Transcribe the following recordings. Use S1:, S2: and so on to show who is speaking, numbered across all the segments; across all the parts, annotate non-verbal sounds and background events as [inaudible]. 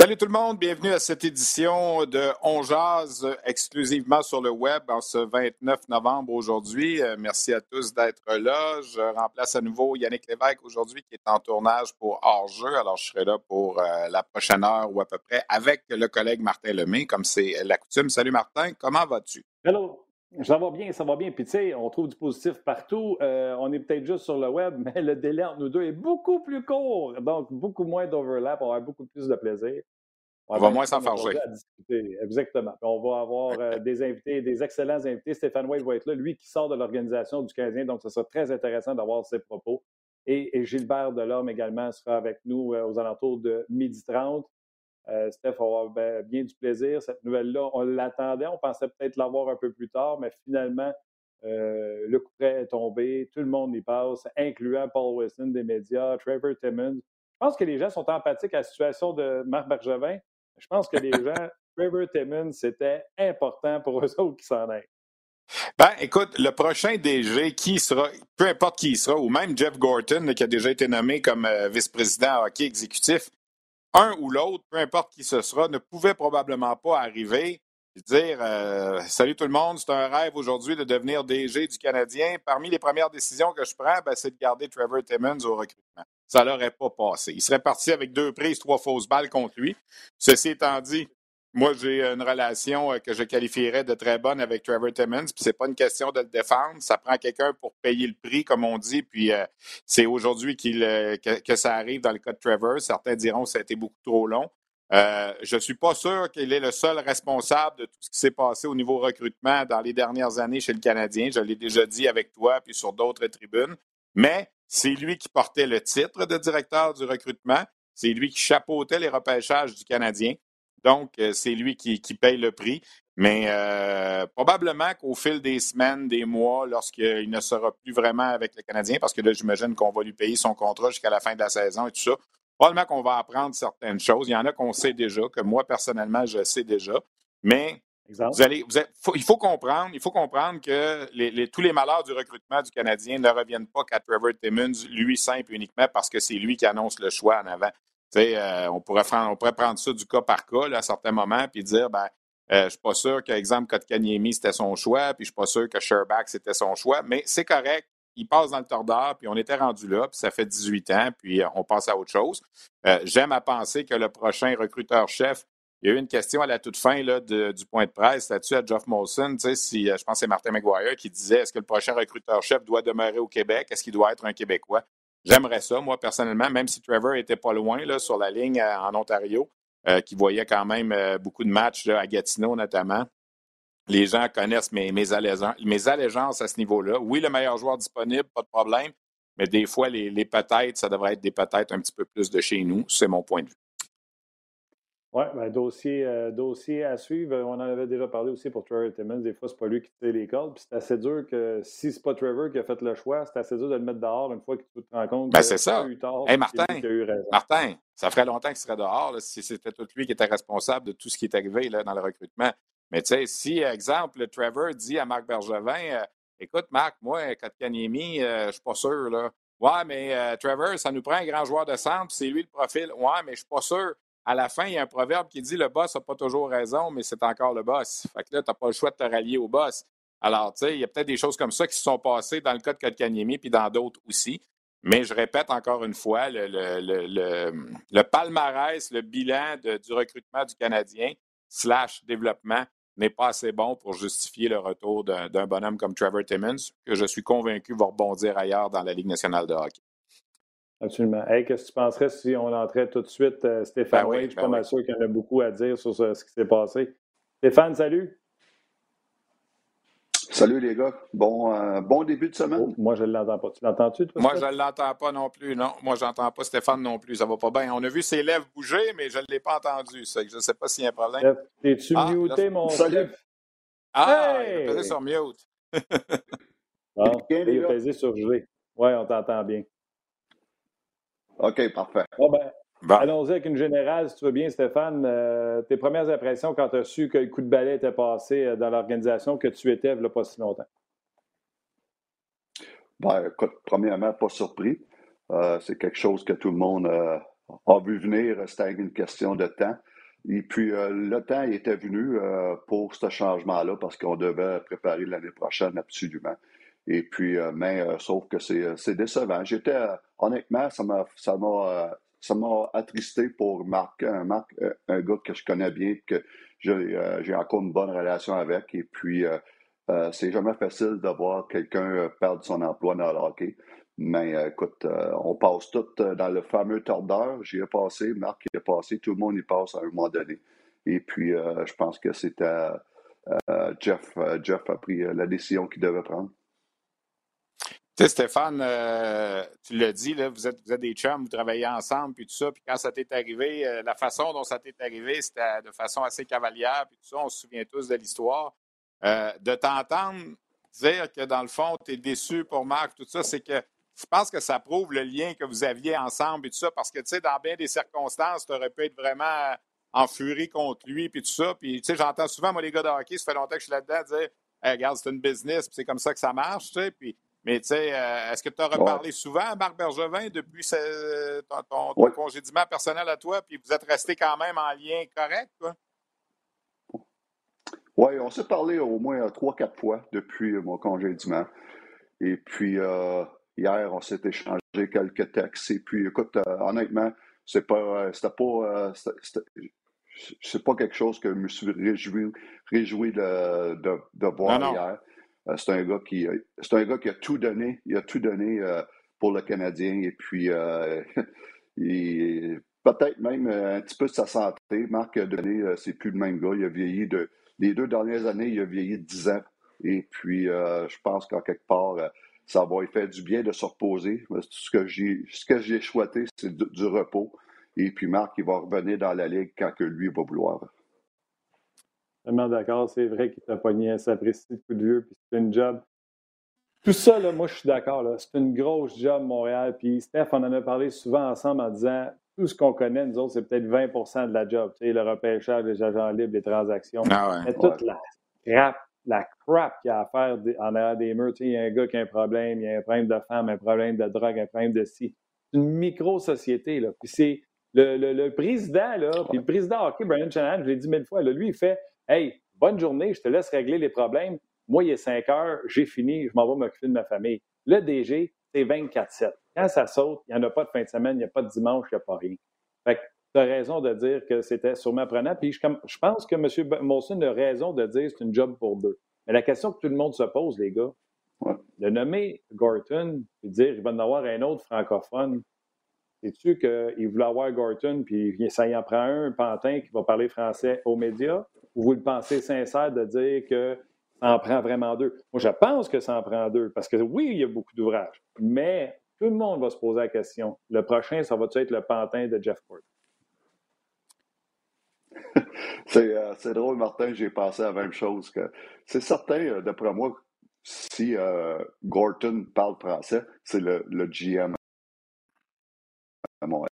S1: Salut tout le monde, bienvenue à cette édition de On Jazz exclusivement sur le web en ce 29 novembre aujourd'hui. Euh, merci à tous d'être là. Je remplace à nouveau Yannick Lévesque aujourd'hui qui est en tournage pour hors-jeu. Alors je serai là pour euh, la prochaine heure ou à peu près avec le collègue Martin Lemay comme c'est la coutume. Salut Martin, comment vas-tu?
S2: Hello. Ça va bien, ça va bien. Puis tu sais, on trouve du positif partout. Euh, on est peut-être juste sur le web, [laughs] mais le délai entre nous deux est beaucoup plus court. Donc, beaucoup moins d'overlap. On va avoir beaucoup plus de plaisir.
S1: On, va moins s'enfarger.
S2: Exactement. Puis on va avoir euh, des invités, des excellents invités. Stéphane Wade va être là, lui qui sort de l'organisation du Canadien. Donc, ce sera très intéressant d'avoir ses propos. Et, Gilbert Delorme également sera avec nous euh, aux alentours de 12h30. Euh, Steph va avoir ben, bien du plaisir. Cette nouvelle-là, on l'attendait. On pensait peut-être l'avoir un peu plus tard, mais finalement, euh, le coup près est tombé. Tout le monde y passe, incluant Paul Wilson des médias, Trevor Timmons. Je pense que les gens sont empathiques à la situation de Marc Bergevin. Je pense que les gens, [laughs] Trevor Timmons, c'était important pour eux autres qui s'en aillent.
S1: Ben, écoute, le prochain DG, qui sera, peu importe qui il sera, ou même Jeff Gorton, qui a déjà été nommé comme euh, vice-président hockey exécutif, un ou l'autre, peu importe qui ce sera, ne pouvait probablement pas arriver et dire euh, Salut tout le monde, c'est un rêve aujourd'hui de devenir DG du Canadien. Parmi les premières décisions que je prends, ben, c'est de garder Trevor Timmons au recrutement. Ça l'aurait pas passé. Il serait parti avec deux prises, trois fausses balles contre lui. Ceci étant dit, moi, j'ai une relation euh, que je qualifierais de très bonne avec Trevor Timmons, puis c'est pas une question de le défendre. Ça prend quelqu'un pour payer le prix, comme on dit, puis euh, c'est aujourd'hui euh, que, ça arrive dans le cas de Trevor. Certains diront que ça a été beaucoup trop long. je ne suis pas sûr qu'il est le seul responsable de tout ce qui s'est passé au niveau recrutement dans les dernières années chez le Canadien. Je l'ai déjà dit avec toi, puis sur d'autres tribunes. Mais c'est lui qui portait le titre de directeur du recrutement. C'est lui qui chapeautait les repêchages du Canadien. Donc, euh, c'est lui qui, paye le prix. Mais euh, probablement qu'au fil des semaines, des mois, lorsqu'il ne sera plus vraiment avec le Canadien, parce que là, j'imagine qu'on va lui payer son contrat jusqu'à la fin de la saison et tout ça, probablement qu'on va apprendre certaines choses. Il y en a qu'on sait déjà, que moi, personnellement, je sais déjà. Mais vous allez, il faut comprendre, il faut comprendre que tous les malheurs du recrutement du Canadien ne reviennent pas qu'à Trevor Timmons, lui simple uniquement parce que c'est lui qui annonce le choix en avant. Euh, on, pourrait prendre, on ça du cas par cas à certains moments puis dire ben, euh, je ne suis pas sûr qu'exemple Kotkaniemi, c'était son choix, puis je suis pas sûr que Sherbach, c'était son choix, mais c'est correct. Il passe dans le tordeur, puis on était rendu là, puis ça fait 18 ans, puis euh, on passe à autre chose. J'aime à penser que le prochain recruteur-chef, il y a eu une question à la toute fin là, du point de presse là-dessus à Geoff Molson. Si, je pense que c'est Martin McGuire qui disait est-ce que le prochain recruteur-chef doit demeurer au Québec? Est-ce qu'il doit être un Québécois? J'aimerais ça, moi, personnellement, même si Trevor était pas loin là, sur la ligne euh, en Ontario, euh, qui voyait quand même euh, beaucoup de matchs à Gatineau notamment. Les gens connaissent mes, allégeances à ce niveau-là. Oui, le meilleur joueur disponible, pas de problème, mais des fois, les, les peut-être, ça devrait être des peut-être un petit peu plus de chez nous. C'est mon point de vue.
S2: Oui, ben, dossier, euh, dossier à suivre. On en avait déjà parlé aussi pour Trevor Timmons. Des fois, c'est pas lui qui tire les cordes. Puis c'est assez dur que si c'est pas Trevor qui a fait le choix, c'est assez dur de le mettre dehors une fois que tu te rends compte
S1: ben, c'est ça. Eu tort, hey, Martin, Martin, ça ferait longtemps qu'il serait dehors si c'était tout lui qui était responsable de tout ce qui est arrivé là, dans le recrutement. Mais tu sais, si, exemple, Trevor dit à Marc Bergevin euh, Écoute, Marc, moi, Kotkaniemi, euh, je suis pas sûr. Là. Ouais, mais Trevor, ça nous prend un grand joueur de centre, c'est lui le profil. Ouais, mais je suis pas sûr à la fin, il y a un proverbe qui dit le boss n'a pas toujours raison, mais c'est encore le boss. Fait que là, tu n'as pas le choix de te rallier au boss. Alors, tu sais, il y a peut-être des choses comme ça qui se sont passées dans le cas de Kotkaniemi puis dans d'autres aussi. Mais je répète encore une fois, le, palmarès, le bilan du recrutement du Canadien slash développement n'est pas assez bon pour justifier le retour d'un bonhomme comme Trevor Timmons, que je suis convaincu va rebondir ailleurs dans la Ligue nationale de hockey.
S2: Absolument. Hey, qu'est-ce que tu penserais si on entrait tout de suite euh, Stéphane
S1: ben
S2: Je suis
S1: ben
S2: pas mal sûr qu'il y en a beaucoup à dire sur ce, qui s'est passé. Stéphane, salut.
S3: Salut les gars. Bon, euh, bon début de semaine. Oh,
S2: moi, je ne l'entends pas. Tu l'entends-tu,
S1: toi? Moi, je ne l'entends pas non plus. Non, moi, je n'entends pas Stéphane non plus. Ça va pas bien. On a vu ses lèvres bouger, mais je ne l'ai pas entendu. je ne sais pas s'il y a un problème.
S2: Es-tu ah, muté, mon Salut.
S1: Ah, il a pesé sur mute. [laughs]
S2: bon, il a pesé sur G. Oui, on t'entend bien.
S3: OK, parfait.
S2: ben, Allons-y avec une générale, si tu veux bien, Stéphane. Euh, tes premières impressions quand tu as su que le coup de balai était passé euh, dans l'organisation que tu étais il n'y a pas si longtemps?
S3: Ben, écoute, premièrement, pas surpris. Euh, c'est quelque chose que tout le monde a vu venir. C'était une question de temps. Et puis, le temps était venu pour ce changement-là parce qu'on devait préparer l'année prochaine absolument. Et puis, euh, mais euh, sauf que c'est décevant. J'étais, honnêtement, ça m'a, ça m'a, ça m'a attristé pour Marc, un, Marc, un gars que je connais bien, que j'ai encore une bonne relation avec. Et puis, c'est jamais facile de voir quelqu'un perdre son emploi dans le hockey. Mais écoute, on passe tout dans le fameux tordeur. J'y ai passé, Marc y est passé, tout le monde y passe à un moment donné. Et puis, je pense que c'était Jeff, Jeff a pris la décision qu'il devait prendre.
S1: Tu sais, Stéphane, euh, tu l'as dit, là, vous, êtes, vous êtes des chums, vous travaillez ensemble, puis tout ça. Puis quand ça t'est arrivé, euh, la façon dont ça t'est arrivé, c'était de façon assez cavalière, puis tout ça, on se souvient tous de l'histoire. Euh, de t'entendre dire que, dans le fond, tu es déçu pour Marc, tout ça, c'est que je pense que ça prouve le lien que vous aviez ensemble et tout ça, parce que, tu sais, dans bien des circonstances, tu aurais pu être vraiment en furie contre lui, puis tout ça. Puis, tu sais, j'entends souvent, moi, les gars de hockey, ça fait longtemps que je suis là-dedans, dire regarde, c'est une business, puis c'est comme ça que ça marche, tu sais. Puis, mais tu sais, euh, est-ce que tu as reparlé souvent à Marc Bergevin depuis ton, congédiement personnel à toi, puis vous êtes resté quand même en lien correct, quoi?
S3: Oui, on s'est parlé au moins trois, quatre fois depuis mon congédiement. Et puis, euh, hier, on s'est échangé quelques textes. Et puis, écoute, euh, honnêtement, c'est pas, c'était pas, c'est pas quelque chose que je me suis réjoui, réjoui de, de, voir hier. Euh, c'est un gars qui c'est un gars qui a tout donné. Il a tout donné euh, pour le Canadien. Et puis euh, [laughs] peut-être même un petit peu de sa santé. Marc a donné, c'est plus le même gars. Il a vieilli de. Les deux dernières années, il a vieilli de 10 ans. Et puis je pense qu'en quelque part, ça va lui faire du bien de se reposer. Ce que j'ai ce que j'ai choisi, c'est du, repos. Et puis Marc, il va revenir dans la ligue quand que lui va vouloir.
S2: D'accord. C'est vrai qu'il t'a pogné un sapristi de coup de vieux, puis c'est une job. Tout ça, là, moi, je suis d'accord. C'est une grosse job, Montréal. Puis Steph, on en a parlé souvent ensemble en disant tout ce qu'on connaît, nous autres, c'est peut-être 20% de la job. Tu sais, le repêchage, les agents libres, les transactions.
S1: Ah
S2: Mais toute la crap, la crap qu'il y a à faire en arrière des murs. Tu sais, il y a un gars qui a un problème, il y a un problème de femme, un problème de drogue, un problème de ci. C'est une micro-société. Puis c'est le, le, président, là, puis le président hockey, Brian Shanahan, je l'ai dit mille fois, là, lui, il fait Hey, bonne journée, je te laisse régler les problèmes. Moi, il est 5 heures, j'ai fini, je m'en vais m'occuper de ma famille. Le DG, c'est 24-7. Quand ça saute, il n'y en a pas de fin de semaine, il n'y a pas de dimanche, il n'y a pas rien. Fait que tu as raison de dire que c'était sûrement prenant. Puis je, je, pense que M. Molson a raison de dire que c'est une job pour deux. Mais la question que tout le monde se pose, les gars, de nommer Gorton et dire qu'il va en avoir un autre francophone, sais-tu qu'il voulait avoir Gorton, puis ça y en prend un, un pantin qui va parler français aux médias? Ou vous le pensez sincère de dire que ça en prend vraiment deux? Moi, je pense que ça en prend deux, parce que oui, il y a beaucoup d'ouvrages, mais tout le monde va se poser la question. Le prochain, ça va-tu être le pantin de Jeff Court? [laughs]
S3: Euh, c'est drôle, Martin, j'ai pensé à la même chose. que C'est certain, euh, d'après moi, si euh, Gorton parle français, c'est le, le GM à Montréal.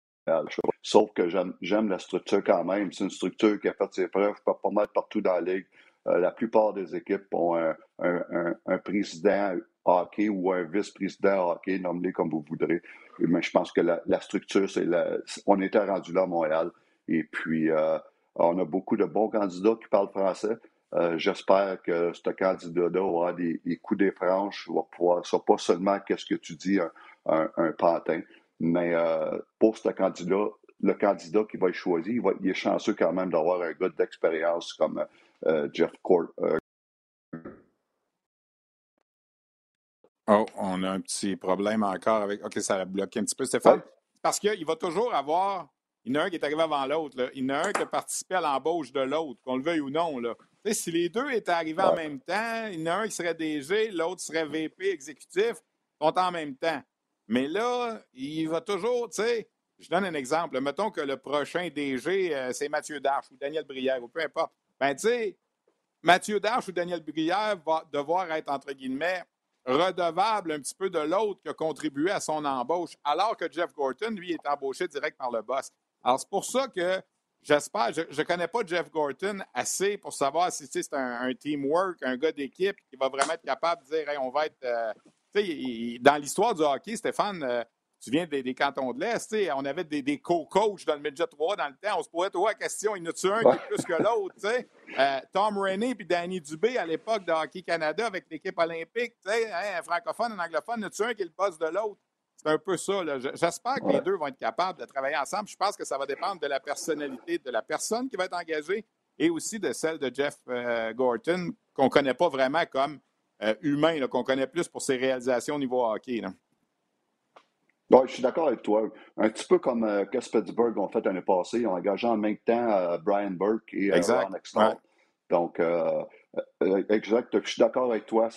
S3: Sauf que j'aime la structure quand même. C'est une structure qui a fait ses preuves pas, pas mal partout dans la ligue. Euh, la plupart des équipes ont un, un, président hockey ou un vice-président hockey, nommez comme vous voudrez. Mais je pense que la, structure, c'est on était rendu là à Montréal. Et puis, euh, on a beaucoup de bons candidats qui parlent français. Euh, j'espère que ce candidat-là aura des, coups des franches, va pouvoir, soit pas seulement qu'est-ce que tu dis, un, un pantin, mais euh, pour ce candidat, le candidat qui va être choisi, il, est chanceux quand même d'avoir un gars d'expérience comme euh, Jeff Court. Euh.
S1: Oh, on a un petit problème encore avec. OK, ça a bloqué un petit peu, Stéphane. parce qu'il va toujours avoir. Il y en a un qui est arrivé avant l'autre. Il y en a un qui a participé à l'embauche de l'autre, qu'on le veuille ou non. Là. si les deux étaient arrivés en même temps, il y en a un qui serait DG, l'autre serait VP exécutif, sont en même temps. Mais là, il va toujours, tu sais, je donne un exemple. Mettons que le prochain DG, euh, c'est Mathieu Darche ou Daniel Brière, ou peu importe. Ben, tu sais, Mathieu Darche ou Daniel Brière va devoir être, entre guillemets, redevable un petit peu de l'autre qui a contribué à son embauche, alors que Jeff Gorton, lui, est embauché direct par le boss. Alors, c'est pour ça que j'espère, je ne connais pas Jeff Gorton assez pour savoir si c'est un, teamwork, un gars d'équipe qui va vraiment être capable de dire on va être. Euh, dans l'histoire du hockey, Stéphane, euh, tu viens des, cantons de l'Est, on avait des, des co-coachs dans le Midget 3 dans le temps. On se posait toujours la question, il y en a-tu un qui est plus que l'autre? Euh, Tom Rainey et Danny Dubé à l'époque de Hockey Canada avec l'équipe olympique, hein, un francophone, un anglophone, y en a-tu un qui est le boss de l'autre? C'est un peu ça. J'espère que les deux vont être capables de travailler ensemble. Je pense que ça va dépendre de la personnalité de la personne qui va être engagée et aussi de celle de Jeff euh, Gorton, qu'on ne connaît pas vraiment comme euh, humain, qu'on connaît plus pour ses réalisations au niveau hockey.
S3: Je suis d'accord avec toi. Un petit peu comme euh, que Pittsburgh ont fait l'année passée. Ils ont engagé en même temps Brian Burke et Ron Extall. Donc, exact. Je suis d'accord avec toi.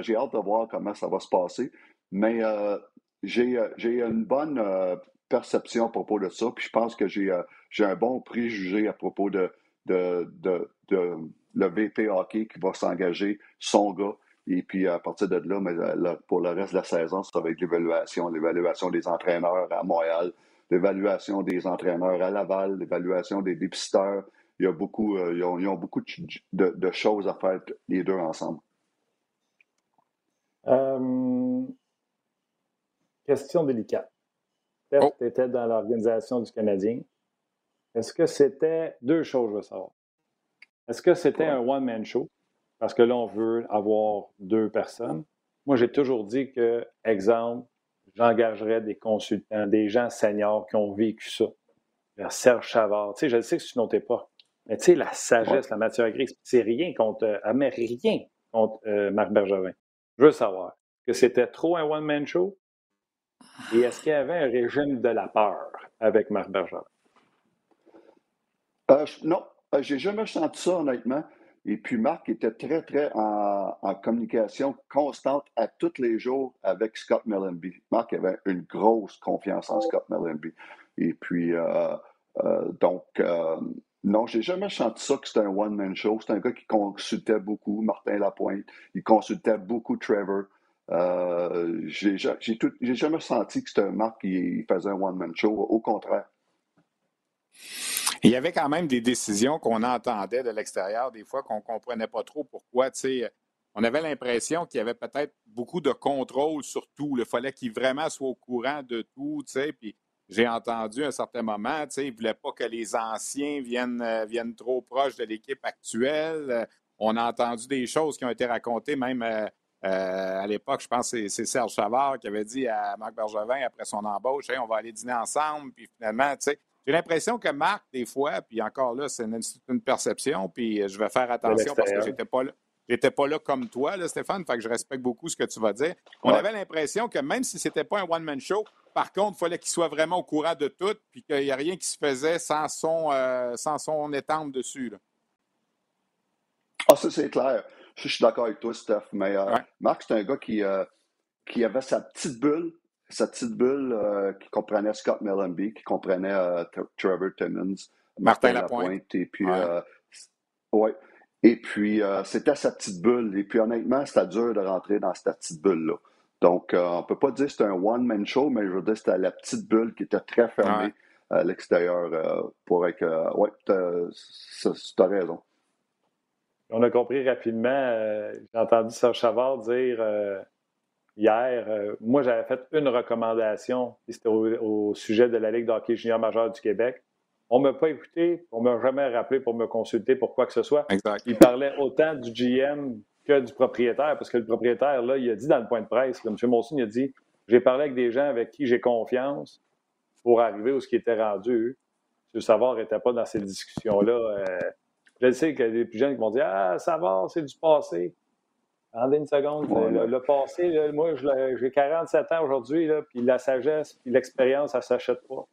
S3: J'ai hâte de voir comment ça va se passer. Mais euh, j'ai une bonne euh, perception à propos de ça, puis je pense que j'ai euh, un bon préjugé à propos de, de, le VP hockey qui va s'engager, son gars. Et puis à partir de là, mais, pour le reste de la saison, ça va être l'évaluation, l'évaluation des entraîneurs à Montréal, l'évaluation des entraîneurs à Laval, l'évaluation des dépisteurs. Il y a beaucoup, ils, ont, beaucoup de, choses à faire les deux ensemble.
S2: Question délicate. Perte oh. était dans l'organisation du Canadien. Est-ce que c'était deux choses, je veux savoir. Est-ce que c'était un one-man show? Parce que là, on veut avoir deux personnes. Moi, j'ai toujours dit que, exemple, j'engagerais des consultants, des gens seniors qui ont vécu ça. Serge Chavard. Tu sais, je sais que c'est une autre époque. Mais tu sais, la sagesse, la matière grise, c'est rien contre, euh, mais rien contre euh, Marc Bergevin. Je veux savoir que c'était trop un one-man show? Et est-ce qu'il y avait un régime de la peur avec Marc Bergeron?
S3: Euh, non, euh, j'ai jamais senti ça, honnêtement. Et puis Marc était très, très en, communication constante à tous les jours avec Scott Mellenby. Marc avait une grosse confiance en Scott Mellenby. Et puis, euh, donc, non, j'ai jamais senti ça que c'était un one-man show. C'est un gars qui consultait beaucoup Martin Lapointe. Il consultait beaucoup Trevor. Euh, j'ai jamais senti que c'était un Marc qui faisait un one-man show. Au contraire.
S1: Il y avait quand même des décisions qu'on entendait de l'extérieur, des fois qu'on ne comprenait pas trop pourquoi. On avait l'impression qu'il y avait peut-être beaucoup de contrôle sur tout. Il fallait qu'il vraiment soit au courant de tout. J'ai entendu à un certain moment, il ne voulait pas que les anciens viennent, euh, viennent trop proches de l'équipe actuelle. On a entendu des choses qui ont été racontées même euh, euh, à l'époque, je pense que c'est Serge Chavard qui avait dit à Marc Bergevin après son embauche on va aller dîner ensemble. Puis finalement, tu sais, j'ai l'impression que Marc, des fois, puis encore là, c'est une, perception, puis je vais faire attention parce que j'étais pas là. J'étais pas là comme toi, là, Stéphane, fait que je respecte beaucoup ce que tu vas dire. On avait l'impression que même si c'était pas un one-man show, par contre, il fallait qu'il soit vraiment au courant de tout, puis qu'il n'y a rien qui se faisait sans son, euh, sans son étampe dessus.
S3: Ah, ça, c'est clair. Je suis d'accord avec toi, Steph, mais euh, Marc, c'est un gars qui, euh, qui avait sa petite bulle, sa petite bulle euh, qui comprenait Scott Mellenby, qui comprenait Trevor Timmons, Martin, Lapointe, et puis ouais. Et puis c'était sa petite bulle. Et puis honnêtement, c'était dur de rentrer dans cette petite bulle-là. Donc, on ne peut pas dire que c'était un one-man show, mais je veux dire c'était la petite bulle qui était très fermée à l'extérieur pour être. ouais, tu as raison.
S2: On a compris rapidement, euh, j'ai entendu Serge Chavard dire euh, hier, euh, moi j'avais fait une recommandation, c'était au, sujet de la Ligue d'hockey junior majeur du Québec. On ne m'a pas écouté, on ne m'a jamais rappelé pour me consulter pour quoi que ce soit. Il parlait autant du GM que du propriétaire, parce que le propriétaire, là, il a dit dans le point de presse, M. Monson, il a dit J'ai parlé avec des gens avec qui j'ai confiance pour arriver où ce qui était rendu. M. Savard n'était pas dans ces discussions-là je sais qu'il y a des plus jeunes qui vont dire Ah, ça va, c'est du passé. Attendez une seconde. le, passé, moi, j'ai 47 ans aujourd'hui, puis la sagesse, puis l'expérience, ça ne s'achète pas.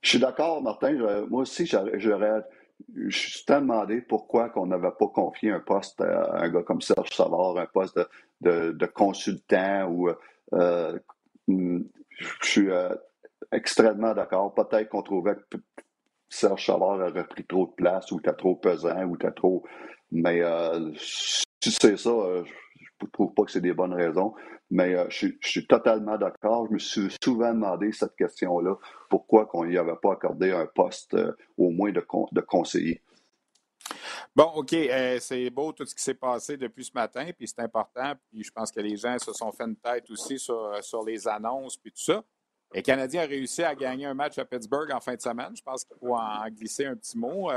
S3: Je suis d'accord, Martin. moi aussi, j'aurais. Je suis demandé pourquoi on n'avait pas confié un poste à un gars comme Serge Savard, un poste de, consultant ou. Euh, je suis euh, extrêmement d'accord. Peut-être qu'on trouvait que Serge Savard aurait pris trop de place ou était trop pesant ou était trop. Mais euh, si c'est ça, je ne trouve pas que c'est des bonnes raisons. Mais euh, je, suis totalement d'accord. Je me suis souvent demandé cette question-là. Pourquoi qu'on n'y avait pas accordé un poste euh, au moins de, de conseiller?
S1: Bon, OK, euh, c'est beau tout ce qui s'est passé depuis ce matin, puis c'est important, puis je pense que les gens se sont fait une tête aussi sur, sur les annonces, puis tout ça. Les Canadiens ont réussi à gagner un match à Pittsburgh en fin de semaine. Je pense qu'il faut en glisser un petit mot.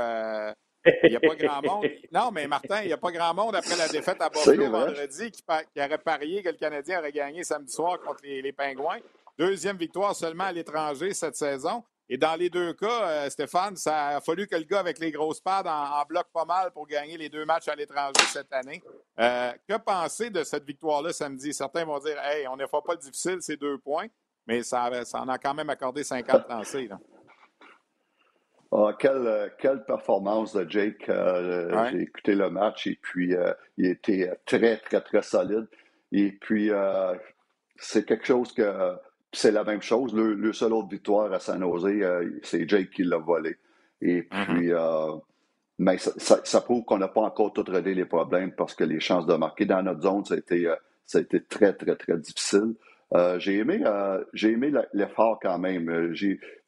S1: Il n'y a pas grand monde. [laughs] Non, mais Martin, il n'y a pas grand monde après la défaite à Buffalo vendredi qui, qui, aurait parié que le Canadien aurait gagné samedi soir contre les, Pingouins. Deuxième victoire seulement à l'étranger cette saison. Et dans les deux cas, euh, Stéphane, ça a fallu que le gars avec les grosses pads en, bloque pas mal pour gagner les deux matchs à l'étranger cette année. Euh, que penser de cette victoire-là samedi? Certains vont dire Hey, on ne fait pas le difficile, c'est deux points, mais ça, ça en a quand même accordé 50 lancés. Là.
S3: Ah, quelle, quelle, performance de Jake. Euh, j'ai écouté le match et puis euh, il était très, très, très solide. Et puis, euh, c'est quelque chose que c'est la même chose. Le, seul autre victoire à San Jose, c'est Jake qui l'a volé. Et mm-hmm. puis, mais ça, prouve qu'on n'a pas encore tout réglé les problèmes parce que les chances de marquer dans notre zone, ça a été, ça a été très, très, très difficile. j'ai aimé, j'ai aimé l'effort quand même.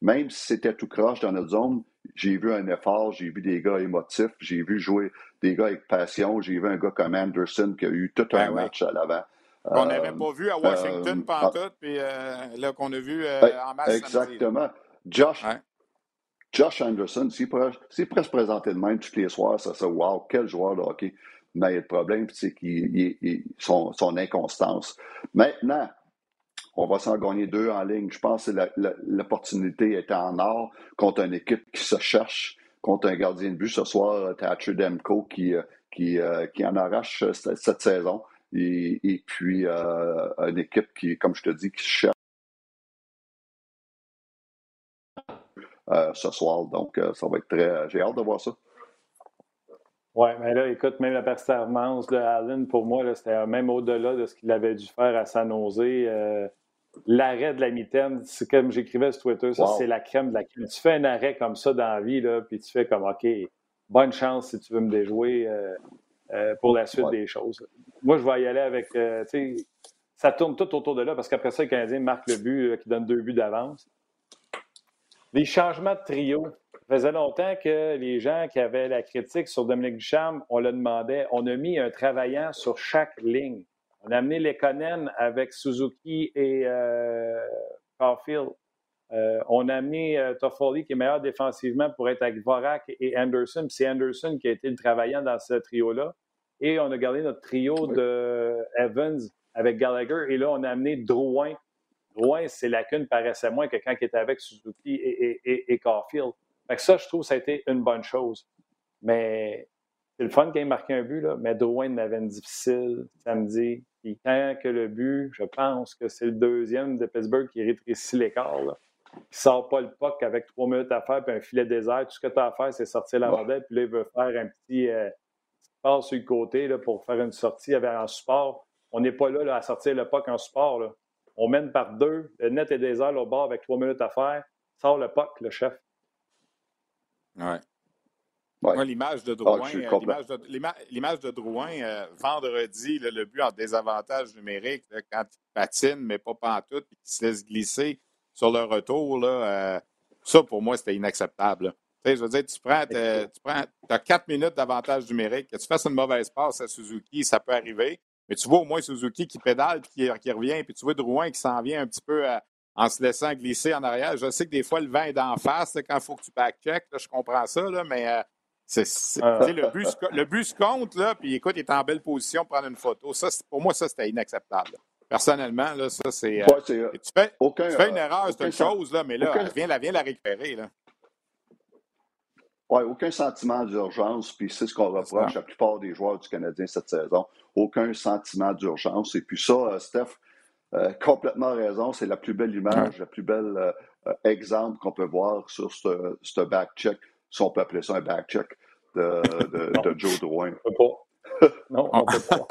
S3: même si c'était tout croche dans notre zone, j'ai vu un effort, j'ai vu des gars émotifs, j'ai vu jouer des gars avec passion, j'ai vu un gars comme Anderson qui a eu tout un ben match à l'avant.
S1: Qu'on n'avait euh, pas vu à Washington euh, pendant tout, puis euh, là qu'on a vu en match
S3: Exactement. Josh, Josh Anderson, s'il pourrait, se présenter de même tous les soirs, ça serait wow, quel joueur de hockey. Mais le problème, c'est qu'il son, son inconstance. Maintenant, on va s'en gagner deux en ligne. Je pense que l'opportunité était en or contre une équipe qui se cherche, contre un gardien de but ce soir, Thatcher Demko, qui, euh, qui, euh, qui en arrache cette, saison. Et, puis, euh, une équipe qui, comme je te dis, qui se cherche ce soir. Donc, ça va être très. J'ai hâte de voir ça.
S2: Oui, mais là, écoute, même la performance de Allen, pour moi, c'était même au-delà de ce qu'il avait dû faire à San Jose l'arrêt de la mitaine, c'est comme j'écrivais sur Twitter, ça, c'est la crème de la crème. Tu fais un arrêt comme ça dans la vie, là, puis tu fais comme, OK, bonne chance si tu veux me déjouer euh, euh, pour la suite des choses. Moi, je vais y aller avec, euh, tu sais, ça tourne tout autour de là, parce qu'après ça, le Canadien marque le but qui donne deux buts d'avance. Les changements de trio. Ça faisait longtemps que les gens qui avaient la critique sur Dominique Ducharme, on le demandait. On a mis un travaillant sur chaque ligne. On a amené Lekonen avec Suzuki et euh, Caulfield. Euh, on a amené euh, Toffoli, qui est meilleur défensivement pour être avec Vorak et Anderson. C'est Anderson qui a été le travaillant dans ce trio-là. Et on a gardé notre trio de Evans avec Gallagher. Et là, on a amené Drouin. Drouin, ses lacunes paraissaient moins que quand il était avec Suzuki et, et, et, Caulfield. Fait ça, je trouve que ça a été une bonne chose. Mais c'est le fun qu'il ait marqué un but, là, mais Drouin avait une difficile samedi. Puis quand que le but, je pense que c'est le deuxième de Pittsburgh qui rétrécit l'écart. Là. ne sort pas le puck avec trois minutes à faire puis un filet désert. Tout ce que tu as à faire, c'est sortir la rondelle. Puis là, il veut faire un petit euh, passe sur le côté là, pour faire une sortie avec un support. On n'est pas là, à sortir le puck en support. Là. On mène par deux. Le net est désert au bord avec trois minutes à faire. Sort le puck, le chef.
S1: Ouais. L'image de Drouin, euh, l'image de, Drouin euh, vendredi, le but en désavantage numérique, quand il patine, mais pas pantoute, puis qu'il se laisse glisser sur le retour, là, euh, ça, pour moi, c'était inacceptable. je veux dire, tu prends, tu prends, as quatre minutes d'avantage numérique, que tu fasses une mauvaise passe à Suzuki, ça peut arriver, mais tu vois au moins Suzuki qui pédale, puis qui, revient, puis tu vois Drouin qui s'en vient un petit peu en se laissant glisser en arrière. Je sais que des fois, le vent est d'en face, quand il faut que tu back-check, je comprends ça, là, mais ah. le, se compte, là, puis écoute, il est en belle position pour prendre une photo. Ça, pour moi, ça, c'était inacceptable. Personnellement, là, ça, c'est. Euh, euh, tu, fais, une euh, erreur, c'est une chose, là, mais là, viens, la, viens la récupérer. Là.
S3: Oui, aucun sentiment d'urgence, puis c'est ce qu'on reproche à la plupart des joueurs du Canadien cette saison. Aucun sentiment d'urgence. Et puis ça, Steph, euh, complètement raison, c'est la plus belle image, le plus bel euh, exemple qu'on peut voir sur ce, ce back-check, si on peut appeler ça un back-check de, de, de, Joe Drouin.
S2: On peut pas. Non, on peut
S1: pas.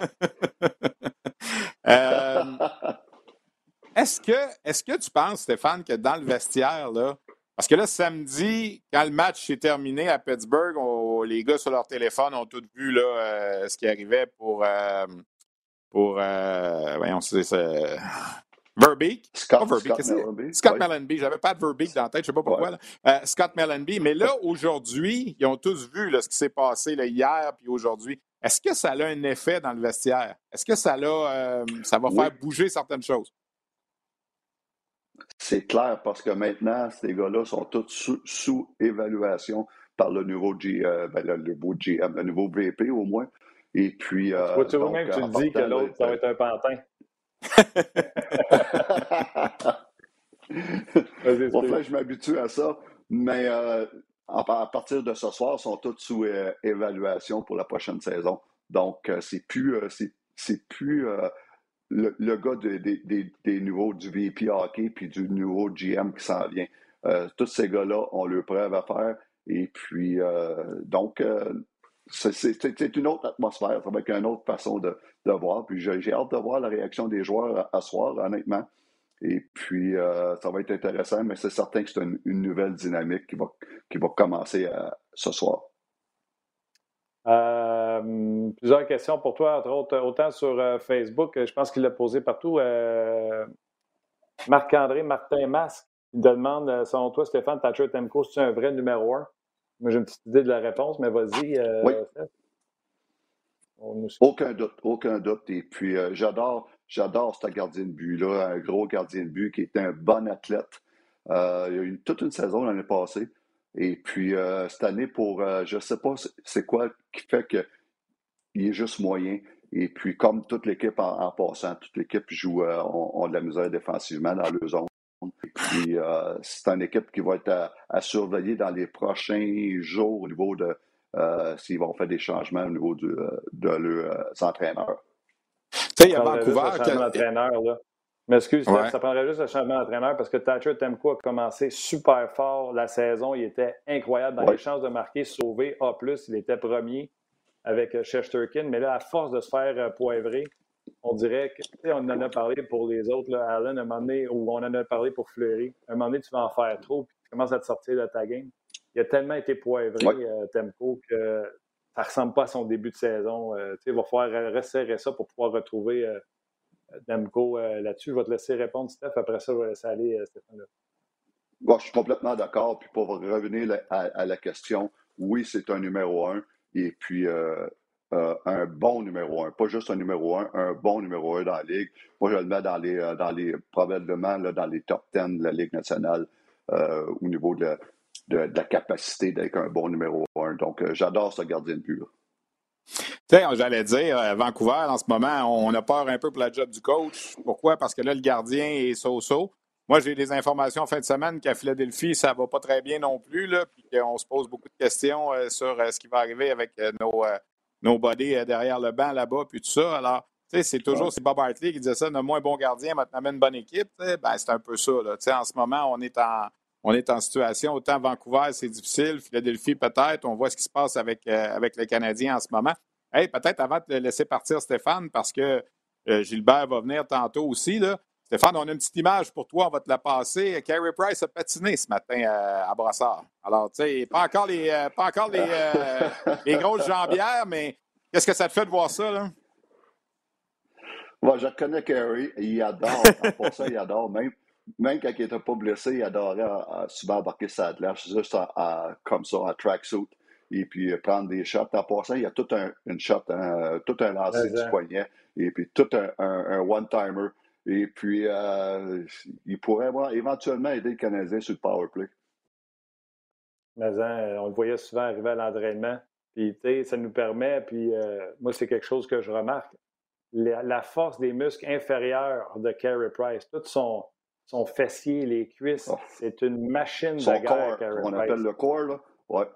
S1: [laughs] est-ce que, est que tu penses, Stéphane, que dans le vestiaire, là, parce que là, samedi, quand le match s'est terminé à Pittsburgh, les gars sur leur téléphone ont tous vu là, euh, ce qui arrivait pour. Euh, pour euh, voyons, c'est. Verbeek?
S3: Scott,
S1: Verbeek, Scott Scott Mellenby. J'avais pas de Verbeek dans la tête, je sais pas pourquoi. Scott Mellenby. Mais là, aujourd'hui, ils ont tous vu là, ce qui s'est passé là, hier puis aujourd'hui. Est-ce que ça a un effet dans le vestiaire? Est-ce que ça, a, ça va faire bouger certaines choses?
S3: C'est clair parce que maintenant, ces gars-là sont tous sous, évaluation par le nouveau, G, euh, ben, le, nouveau GM, le nouveau VP au moins. Et puis.
S2: Euh, tu vois, même tu dis que l'autre, ça va être un pantin.
S3: Enfin, je m'habitue à ça. Mais euh, à partir de ce soir, ils sont tous sous euh, évaluation pour la prochaine saison. Donc, c'est plus, c'est plus le, gars des nouveaux du VP hockey puis du nouveau GM qui s'en vient. Euh, tous ces gars-là ont leur preuve à faire. Et puis, euh, donc, euh, c'est une autre atmosphère, avec une autre façon de, voir. Puis j'ai hâte de voir la réaction des joueurs à, soir, honnêtement. Et puis, ça va être intéressant, mais c'est certain que c'est une, nouvelle dynamique qui va, qui va commencer ce soir.
S2: Euh, plusieurs questions pour toi, entre autres, autant sur euh, Facebook, je pense qu'il l'a posé partout. Euh, Marc-André Martin Masque, il demande, selon toi, Stéphane Thatcher Temco, c'est un vrai numéro un? J'ai une petite idée de la réponse, mais vas-y.
S3: oui. Aucun doute, aucun doute. Et puis, j'adore, j'adore ce gardien de but-là, un gros gardien de but qui est un bon athlète. il y a eu toute une saison l'année passée. Et puis, euh, cette année, pour, euh, je ne sais pas c'est quoi qui fait qu'il est juste moyen. Et puis, comme toute l'équipe en, passant, toute l'équipe joue, euh, on, de la misère défensivement dans le zone. Et puis, c'est une équipe qui va être à, surveiller dans les prochains jours au niveau de s'ils vont faire des changements au niveau de leurs entraîneurs.
S2: Tu sais, il y a Vancouver. Mais excuse, moi ça prendrait juste le changement d'entraîneur parce que Thatcher Temco a commencé super fort la saison. Il était incroyable dans les chances de marquer, sauver A. Il était premier avec euh, Shesterkin. Mais là, à force de se faire euh, poivrer, on dirait que, on en a parlé pour les autres, là, Allen, un moment donné, ou on en a parlé pour Fleury. Un moment donné, tu vas en faire trop, puis tu commences à te sortir de ta game. Il a tellement été poivré, euh, Temco, que ça ne ressemble pas à son début de saison. il va falloir resserrer ça pour pouvoir retrouver Demko euh, là-dessus. Je vais te laisser répondre, Steph. Après ça, je vais laisser aller euh, Stéphane.
S3: Bon, je suis complètement d'accord. Puis pour revenir à, la question, oui, c'est un numéro un. Et puis, euh, un bon numéro un. Pas juste un numéro un, un bon numéro un dans la Ligue. Moi, je le mets dans les, dans les probablement dans les top 10 de la Ligue nationale au niveau de, la capacité d'être un bon numéro un. Donc, j'adore ce gardien de but.
S1: J'allais dire, euh, Vancouver, en ce moment, on a peur un peu pour la job du coach. Pourquoi? Parce que là, le gardien est so-so. Moi, j'ai des informations en fin de semaine qu'à Philadelphie, ça va pas très bien non plus, là, puis qu'on se pose beaucoup de questions euh, sur euh, ce qui va arriver avec nos bodies derrière le banc là-bas, puis tout ça. Alors, c'est toujours, c'est Bob Hartley qui disait ça, nomme-moi un bon gardien, maintenant une bonne équipe. Ben, c'est un peu ça. Là. En ce moment, on est en, on est en situation, autant Vancouver, c'est difficile, Philadelphie peut-être, on voit ce qui se passe avec, avec les Canadiens en ce moment. Hey, peut-être avant de laisser partir Stéphane, parce que euh, Gilbert va venir tantôt aussi. Là. Stéphane, on a une petite image pour toi, on va te la passer. Carey Price a patiné ce matin euh, à Brassard. Alors, tu sais, pas encore les, euh, pas encore les, [laughs] les grosses jambières, mais qu'est-ce que ça te fait de voir ça, là?
S3: Moi, je connais Carey, il adore. [laughs] Pour ça, il adore. Même, même quand il n'était pas blessé, il adorait souvent embarquer sa juste comme ça, en tracksuit et puis euh, prendre des shots. En passant, il y a tout un une shot, hein, tout un lancer du poignet et puis tout un, one-timer. Et puis, euh, il pourrait avoir, éventuellement aider le Canadien sur le power play.
S2: Mais hein, on le voyait souvent arriver à l'entraînement. Puis, tu sais, ça nous permet, puis euh, moi, c'est quelque chose que je remarque. La, force des muscles inférieurs de Carey Price, tout son, son fessier, les cuisses, oh. c'est une machine de guerre,
S3: On appelle le corps, là. Ouais.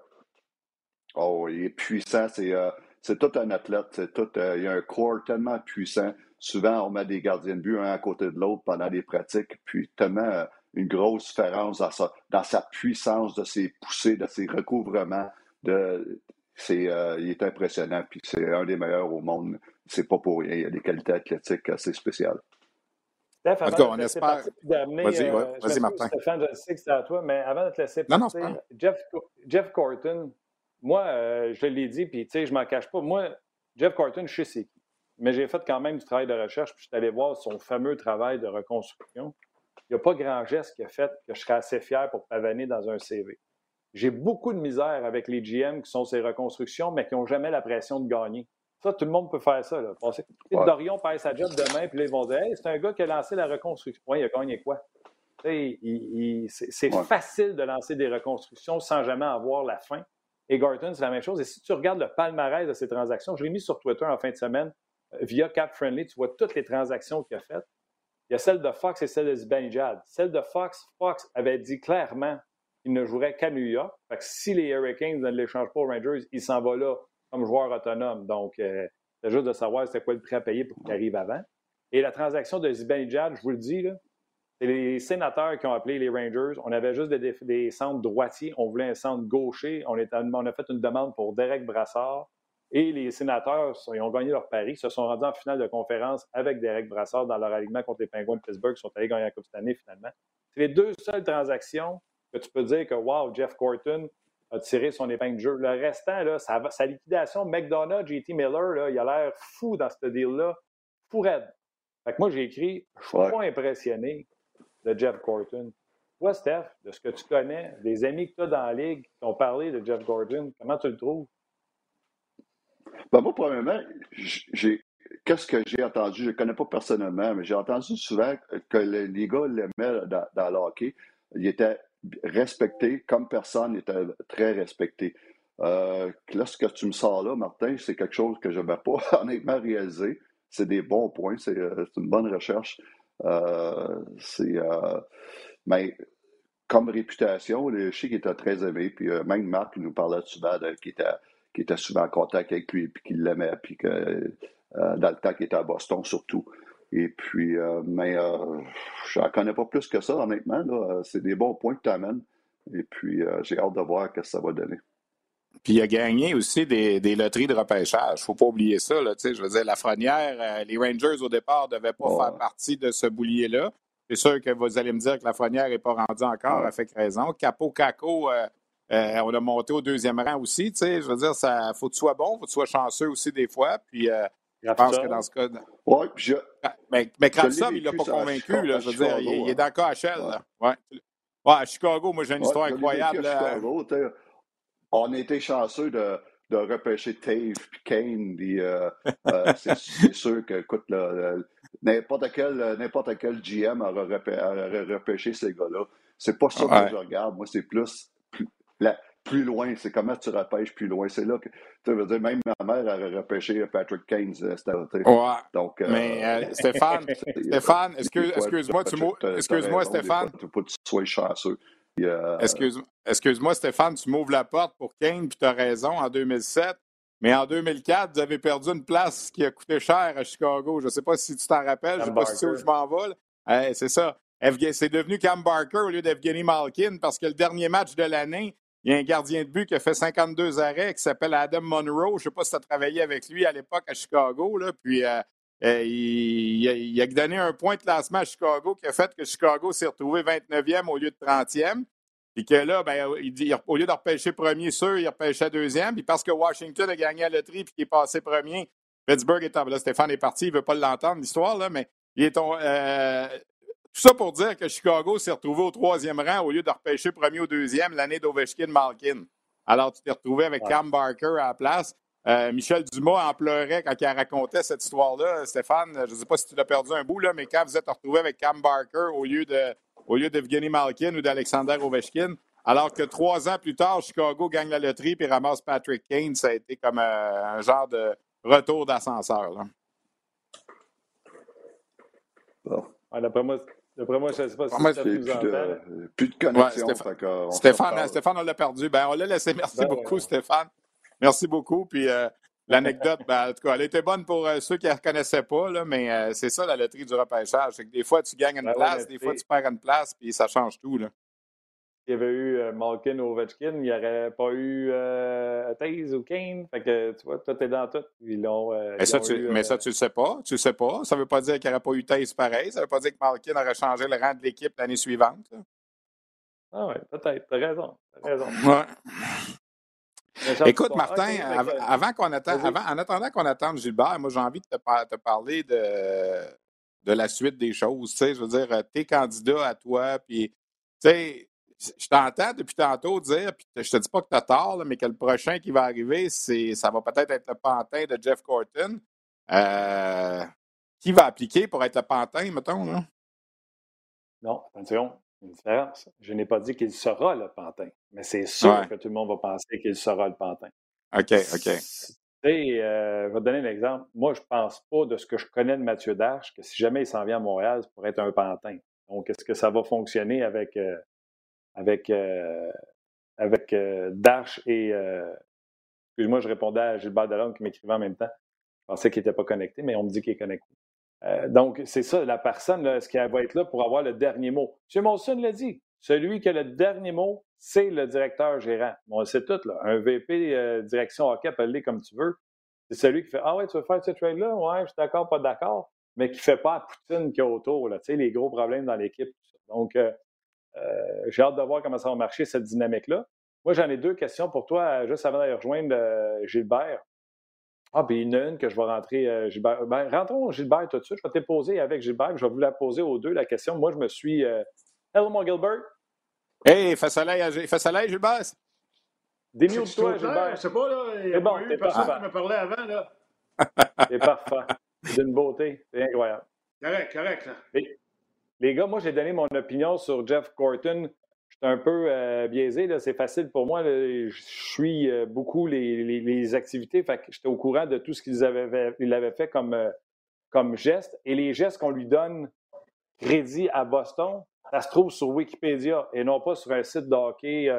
S3: Oh, il est puissant. C'est euh, tout un athlète. Tout, euh, il a un corps tellement puissant. Souvent, on met des gardiens de but un à côté de l'autre pendant les pratiques, puis tellement euh, une grosse différence dans sa, dans sa puissance de ses poussées, de ses recouvrements. De, c'est, euh, il est impressionnant, puis c'est un des meilleurs au monde. C'est pas pour rien. Il a des qualités athlétiques assez spéciales.
S2: Steph,
S1: En
S2: avant
S1: tout cas,
S2: de
S1: on espère. Vas-y,
S2: euh,
S1: ouais.
S2: m'excuse,
S1: Martin.
S2: Stéphane, je sais que c'est à toi, mais avant de te laisser
S1: Non, non,
S2: partir, Jeff, Jeff, Jeff Corton, moi, euh, je l'ai dit, puis tu sais, je m'en cache pas. Moi, Jeff Corton, je sais c'est qui. Mais j'ai fait quand même du travail de recherche, puis je suis allé voir son fameux travail de reconstruction. Il n'y a pas grand geste qu'il a fait que je serais assez fier pour pavaner dans un CV. J'ai beaucoup de misère avec les GM qui sont ces reconstructions, mais qui n'ont jamais la pression de gagner. Ça, tout le monde peut faire ça. Là. Passer-
S3: Ouais.
S2: Dorion perd sa job demain, puis là, ils vont dire Hey, c'est un gars qui a lancé la reconstruction. Oui, il a gagné quoi? C'est
S3: Ouais.
S2: facile de lancer des reconstructions sans jamais avoir la fin. Et Garton, c'est la même chose. Et si tu regardes le palmarès de ces transactions, je l'ai mis sur Twitter en fin de semaine, via Cap Friendly, tu vois toutes les transactions qu'il a faites. Il y a celle de Fox et celle de Zibanejad. Celle de Fox, Fox avait dit clairement qu'il ne jouerait qu'à New York. Que si les Hurricanes ne l'échangent pas aux Rangers, il s'en va là comme joueur autonome. Donc, euh, c'est juste de savoir c'était quoi le prix à payer pour qu'il arrive avant. Et la transaction de Zibanejad, je vous le dis, là, c'est les sénateurs qui ont appelé les Rangers. On avait juste des, centres droitiers. On voulait un centre gaucher. On, on a fait une demande pour Derek Brassard. Et les sénateurs, ils ont gagné leur pari, se sont rendus en finale de conférence avec Derek Brassard dans leur alignement contre les Penguins de Pittsburgh, qui sont allés gagner la Coupe cette année finalement. C'est les deux seules transactions que tu peux dire que, wow, Jeff Corton a tiré son épingle de jeu. Le restant, là, sa liquidation, McDonough, JT Miller, là, il a l'air fou dans ce deal-là. Fou raide. Fait que moi, j'ai écrit, je suis
S3: Ouais.
S2: pas impressionné de Jeff Corton. Toi, Steph, de ce que tu connais, des amis que tu as dans la ligue qui ont parlé de Jeff Gordon, comment tu le trouves?
S3: Ben, moi, premièrement, j'ai. Qu'est-ce que j'ai entendu? Je ne connais pas personnellement, mais j'ai entendu souvent que le- les gars l'aimaient dans, dans le hockey. Il était respecté comme personne, il était très respecté. Euh, là, ce que tu me sors là, Martin, c'est quelque chose que je n'avais pas [laughs] honnêtement réalisé. C'est des bons points, c'est euh, une bonne recherche. Euh, c'est, euh, mais comme réputation, le qu'il était très aimé. Puis euh, même Marc nous parlait souvent de, qu'il était, qu'il était souvent en contact avec lui, puis qu'il l'aimait, puis que euh, dans le temps qu'il était à Boston surtout. Et puis, euh, mais euh, je n'en connais pas plus que ça, honnêtement. là. C'est des bons points que tu amènes. Et puis, euh, j'ai hâte de voir ce que ça va donner.
S1: Puis il a gagné aussi des, des loteries de repêchage. faut pas oublier ça. Là, je veux dire, Lafrenière, euh, les Rangers au départ ne devaient pas faire partie de ce boulier-là. C'est sûr que vous allez me dire que Lafrenière n'est pas rendu encore, à fait raison. Capo Caco, euh, euh, on a monté au deuxième rang aussi. Tu sais, je veux dire, ça faut que tu sois bon, faut que tu sois chanceux aussi des fois. Puis euh, je pense que dans ce cas.
S3: Puis je,
S1: Mais, mais
S3: Je
S1: Kravtsov, il l'a pas convaincu.
S3: Chicago-
S1: Là,
S3: à
S1: je veux dire, il, est dans le KHL.
S3: Ouais.
S1: Là. Ouais. Ouais, à Chicago, moi, j'ai une
S3: Ouais,
S1: histoire incroyable.
S3: Chicago, on a été chanceux de, de repêcher Tave puis Kane. euh, [laughs] c'est sûr que, écoute, n'importe quel, n'importe quel GM aurait, repê- aurait repêché ces gars-là. C'est pas ça que je regarde. Moi, c'est plus, la- plus loin. C'est comment tu repêches plus loin. C'est là que, tu veux dire, même ma mère aurait repêché Patrick Kane. euh, tu sais.
S1: Ouais.
S3: Donc, euh,
S1: Mais euh, [laughs] Stéphane, Stéphane, excuse-moi, tu excuse-moi, Stéphane.
S3: fois, Faut que tu sois chanceux.
S1: Excuse, excuse-moi, Stéphane, tu m'ouvres la porte pour Kane, puis tu as raison, en 2007. Mais en 2004, vous avez perdu une place qui a coûté cher à Chicago. Je ne sais pas si tu t'en rappelles, je ne sais pas si c'est où
S2: Barker.
S1: je m'en vais. là. Eh, c'est ça. C'est devenu Cam Barker au lieu d'Evgeny Malkin parce que le dernier match de l'année, il y a un gardien de but qui a fait 52 arrêts qui s'appelle Adam Monroe. Je ne sais pas si tu as travaillé avec lui à l'époque à Chicago. Là. Puis euh, euh, il, a, donné un point de classement à Chicago qui a fait que Chicago s'est retrouvé 29e au lieu de 30e. Puis que là, ben, au lieu de repêcher premier sûr, il repêchait deuxième. Puis parce que Washington a gagné la loterie puis qu'il est passé premier, Pittsburgh est en. Là, Stéphane est parti, il ne veut pas l'entendre, l'histoire, là, mais il est ton, euh, tout ça pour dire que Chicago s'est retrouvé au troisième rang au lieu de repêcher premier ou deuxième l'année d'Ovechkin Malkin. Alors, tu t'es retrouvé avec
S2: Ouais.
S1: Cam Barker à la place. Euh, Michel Dumas en pleurait quand il racontait cette histoire-là. Stéphane, je ne sais pas si tu l'as perdu un bout, là, mais quand vous êtes retrouvé avec Cam Barker au lieu de au lieu d'Evgeny Malkin ou d'Alexander Ovechkin, alors que trois ans plus tard, Chicago gagne la loterie puis ramasse Patrick Kane, ça a été comme euh, un genre de retour d'ascenseur. là.
S3: bon.
S2: Ouais, D'après moi, d'après moi, je ne sais pas si
S1: Moi,
S3: plus
S2: entend.
S3: de, plus de connexion.
S1: Ouais, Stéphane- Stéphane. Stéphane, on l'a perdu. Ben, on l'a laissé. Merci
S2: Ben,
S1: beaucoup,
S2: ouais.
S1: Stéphane. Merci beaucoup. Puis euh, l'anecdote, ben, en tout cas, elle était bonne pour euh, ceux qui ne la reconnaissaient pas, là, mais euh, c'est ça la loterie du repêchage. C'est que des fois, tu gagnes une
S2: Ben
S1: place, des fois, tu perds une place, puis ça change tout. Là.
S2: S'il y avait eu euh, Malkin ou Ovechkin, il n'y aurait pas eu euh, Taze ou Kane. Fait que, tu vois, tout est dans tout. Ils l'ont, euh,
S1: Mais,
S2: ils
S1: ça, tu,
S2: eu,
S1: mais
S2: euh,
S1: ça, tu le sais pas. Tu le sais pas. Ça ne veut pas dire qu'il n'y aurait pas eu Taze pareil. Ça ne veut pas dire que Malkin aurait changé le rang de l'équipe l'année suivante.
S2: Ah oui, peut-être. T'as raison. T'as raison.
S1: Ouais. Écoute, Martin, av-
S2: que-
S1: avant qu'on attende, avant, en attendant qu'on attende Gilbert, moi j'ai envie de te, par- te parler de, de la suite des choses. Tu sais, je veux dire, euh, tes candidats à toi, puis tu sais, je t'entends depuis tantôt dire, puis je te dis pas que tu as tort, là, mais que le prochain qui va arriver, c'est ça va peut-être être le pantin de Jeff Corton. Euh, qui va appliquer pour être le pantin, mettons, là?
S2: Non, attention, une différence. Je n'ai pas dit qu'il sera le pantin, mais c'est sûr
S1: Ouais.
S2: que tout le monde va penser qu'il sera le pantin.
S1: OK, OK.
S2: Tu sais, euh, je vais te donner un exemple. Moi, je pense pas de ce que je connais de Mathieu Darche que si jamais il s'en vient à Montréal, c'est pour être un pantin. Donc, est-ce que ça va fonctionner avec, euh, avec, euh, avec euh, et. euh, Excuse-moi, je répondais à Gilbert Delhomme qui m'écrivait en même temps. Je pensais qu'il n'était pas connecté, mais on me dit qu'il est connecté. Euh, donc, c'est ça, la personne, est-ce qu'elle va être là pour avoir le dernier mot? M. Molson l'a dit. Celui qui a le dernier mot, c'est le directeur gérant. Bon, c'est tout, là. Un VP direction hockey, appelle-le comme tu veux. C'est celui qui fait Ah ouais, tu veux faire ce trade-là? Ouais, je suis d'accord, pas d'accord. Mais qui ne fait pas à Poutine qui est autour, là, tu sais, les gros problèmes dans l'équipe. Donc, j'ai hâte de voir comment ça va marcher, cette dynamique-là. Moi, j'en ai deux questions pour toi, euh, juste avant d'aller rejoindre euh, Gilbert. Ah, puis il y en a une que je vais rentrer, euh, Gilbert. Ben, rentrons Gilbert tout de suite. Je vais te poser avec Gilbert, je vais vous la poser aux deux, la question. Moi, je me suis. euh, Hello, mon Gilbert.
S1: Hey, soleil, à- il fait soleil, Gilbert?
S2: Démute-toi,
S4: C'est trop clair,
S2: Gilbert.
S4: Je sais pas, là. Il n'y
S2: C'est
S4: a
S2: bon,
S4: pas eu personne
S2: parfait.
S4: qui me parlait avant, là. [laughs]
S2: C'est parfait. C'est d'une beauté. C'est incroyable.
S4: Correct, correct, là.
S2: Les gars, moi, j'ai donné mon opinion sur Jeff Gorton. Je suis un peu euh, biaisé. C'est facile pour moi. Je suis euh, beaucoup les, les- activités. Fait j'étais au courant de tout ce qu'ils avaient, fait- comme, euh, comme geste. Et les gestes qu'on lui donne crédit à Boston, ça se trouve sur Wikipédia et non pas sur un site de hockey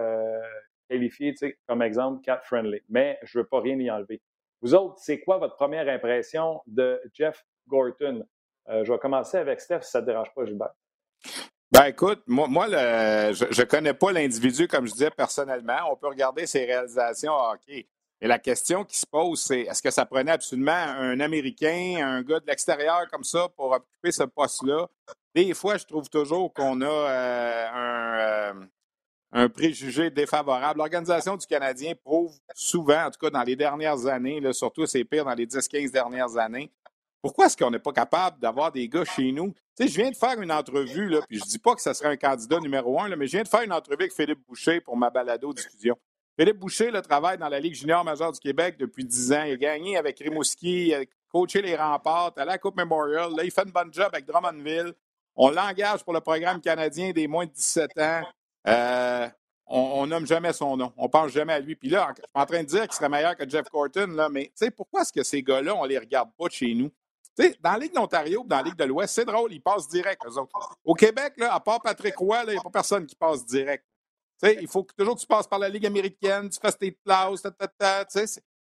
S2: qualifié, comme exemple, Cat Friendly. Mais je ne veux pas rien y enlever. Vous autres, c'est quoi votre première impression de Jeff Gorton? Euh, je vais commencer avec Steph, si ça ne te dérange pas, Gilbert.
S1: Ben écoute, moi, je ne connais pas l'individu comme je disais personnellement. On peut regarder ses réalisations à hockey. Et la question qui se pose, c'est est-ce que ça prenait absolument un Américain, un gars de l'extérieur comme ça pour occuper ce poste-là? Des fois, je trouve toujours qu'on a euh, un, euh, un préjugé défavorable. L'Organisation du Canadien prouve souvent, en tout cas dans les dernières années, là, surtout c'est pire dans les 10-15 dernières années, pourquoi est-ce qu'on n'est pas capable d'avoir des gars chez nous? Tu sais, je viens de faire une entrevue, là, puis je dis pas que ce serait un candidat numéro un, là, mais je viens de faire une entrevue avec Philippe Boucher pour ma balado-diffusion. Philippe Boucher là, travaille dans la Ligue junior majeure du Québec depuis 10 ans. Il a gagné avec Rimouski, il a coaché les remparts, à la Coupe Memorial. Là, il fait une bonne job avec Drummondville. On l'engage pour le programme canadien des moins de 17 ans. Euh, on, nomme jamais son nom. On pense jamais à lui. Puis là, je suis en train de dire qu'il serait meilleur que Jeff Corton, là, mais tu sais, pourquoi est-ce que ces gars-là, on les regarde pas chez nous? Dans la Ligue d'Ontario dans la Ligue de l'Ouest, c'est drôle, ils passent direct, eux autres. Au Québec, là, à part Patrick Roy, il n'y a pas personne qui passe direct. Il faut que toujours que tu passes par la Ligue américaine, tu fasses tes classes, ta, ta,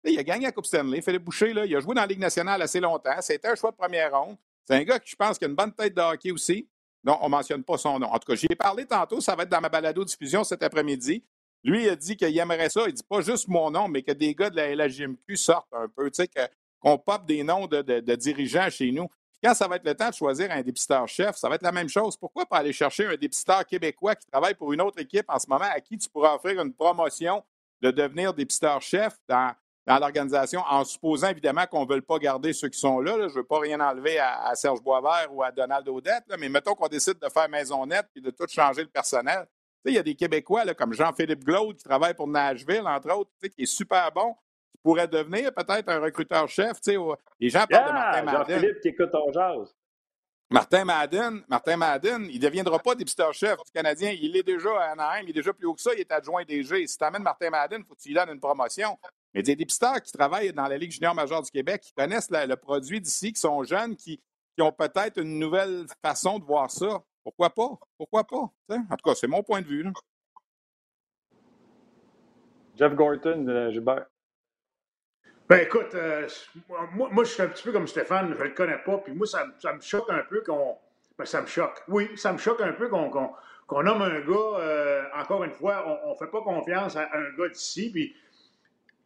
S1: il a gagné la Coupe Stanley. Philippe Boucher, là, il a joué dans la Ligue nationale assez longtemps. C'était un choix de première ronde. C'est un gars qui, je pense, qui a une bonne tête de hockey aussi. Non, on ne mentionne pas son nom. En tout cas, j'y ai parlé tantôt. Ça va être dans ma balado-diffusion cet après-midi. Lui, il a dit qu'il aimerait ça. Il dit pas juste mon nom, mais que des gars de la LHJMQ sortent un peu. Tu sais, que- qu'on pop des noms de, dirigeants chez nous. Quand ça va être le temps de choisir un dépisteur-chef, ça va être la même chose. Pourquoi pas aller chercher un dépisteur québécois qui travaille pour une autre équipe en ce moment à qui tu pourras offrir une promotion de devenir dépisteur-chef dans, dans l'organisation, en supposant évidemment qu'on ne veut pas garder ceux qui sont là. Je ne veux pas rien enlever à, Serge Boisvert ou à Donald Odette, là, mais mettons qu'on décide de faire maison nette et de tout changer le personnel. Il y a des Québécois comme Jean-Philippe Glaude qui travaille pour Nashville, entre autres, qui est super bon, pourrait devenir peut-être un recruteur-chef. Les gens parlent de Martin! Madden.
S2: Jean-Philippe qui écoute ton jazz.
S1: Martin Madden, Martin Madden, il ne deviendra pas dépisteur-chef du Canadien. Il est déjà à Anaheim, il est déjà plus haut que ça, il est adjoint DG. Si tu amènes Martin Madden, il faut que tu lui donnes une promotion. Mais des dépisteurs qui travaillent dans la Ligue junior majeure du Québec, qui connaissent la- le produit d'ici, qui sont jeunes, qui, qui ont peut-être une nouvelle façon de voir ça. Pourquoi pas? Pourquoi pas? T'sais? En tout cas, c'est mon point de vue. là.
S2: Jeff Gorton, euh, Gilbert.
S4: Ben écoute, euh, moi, moi, je suis un petit peu comme Stéphane, je le connais pas, puis moi, ça, ça me choque un peu qu'on. Ben, ça me choque. Oui, ça me choque un peu qu'on nomme un gars, euh, encore une fois, on ne fait pas confiance à un gars d'ici, puis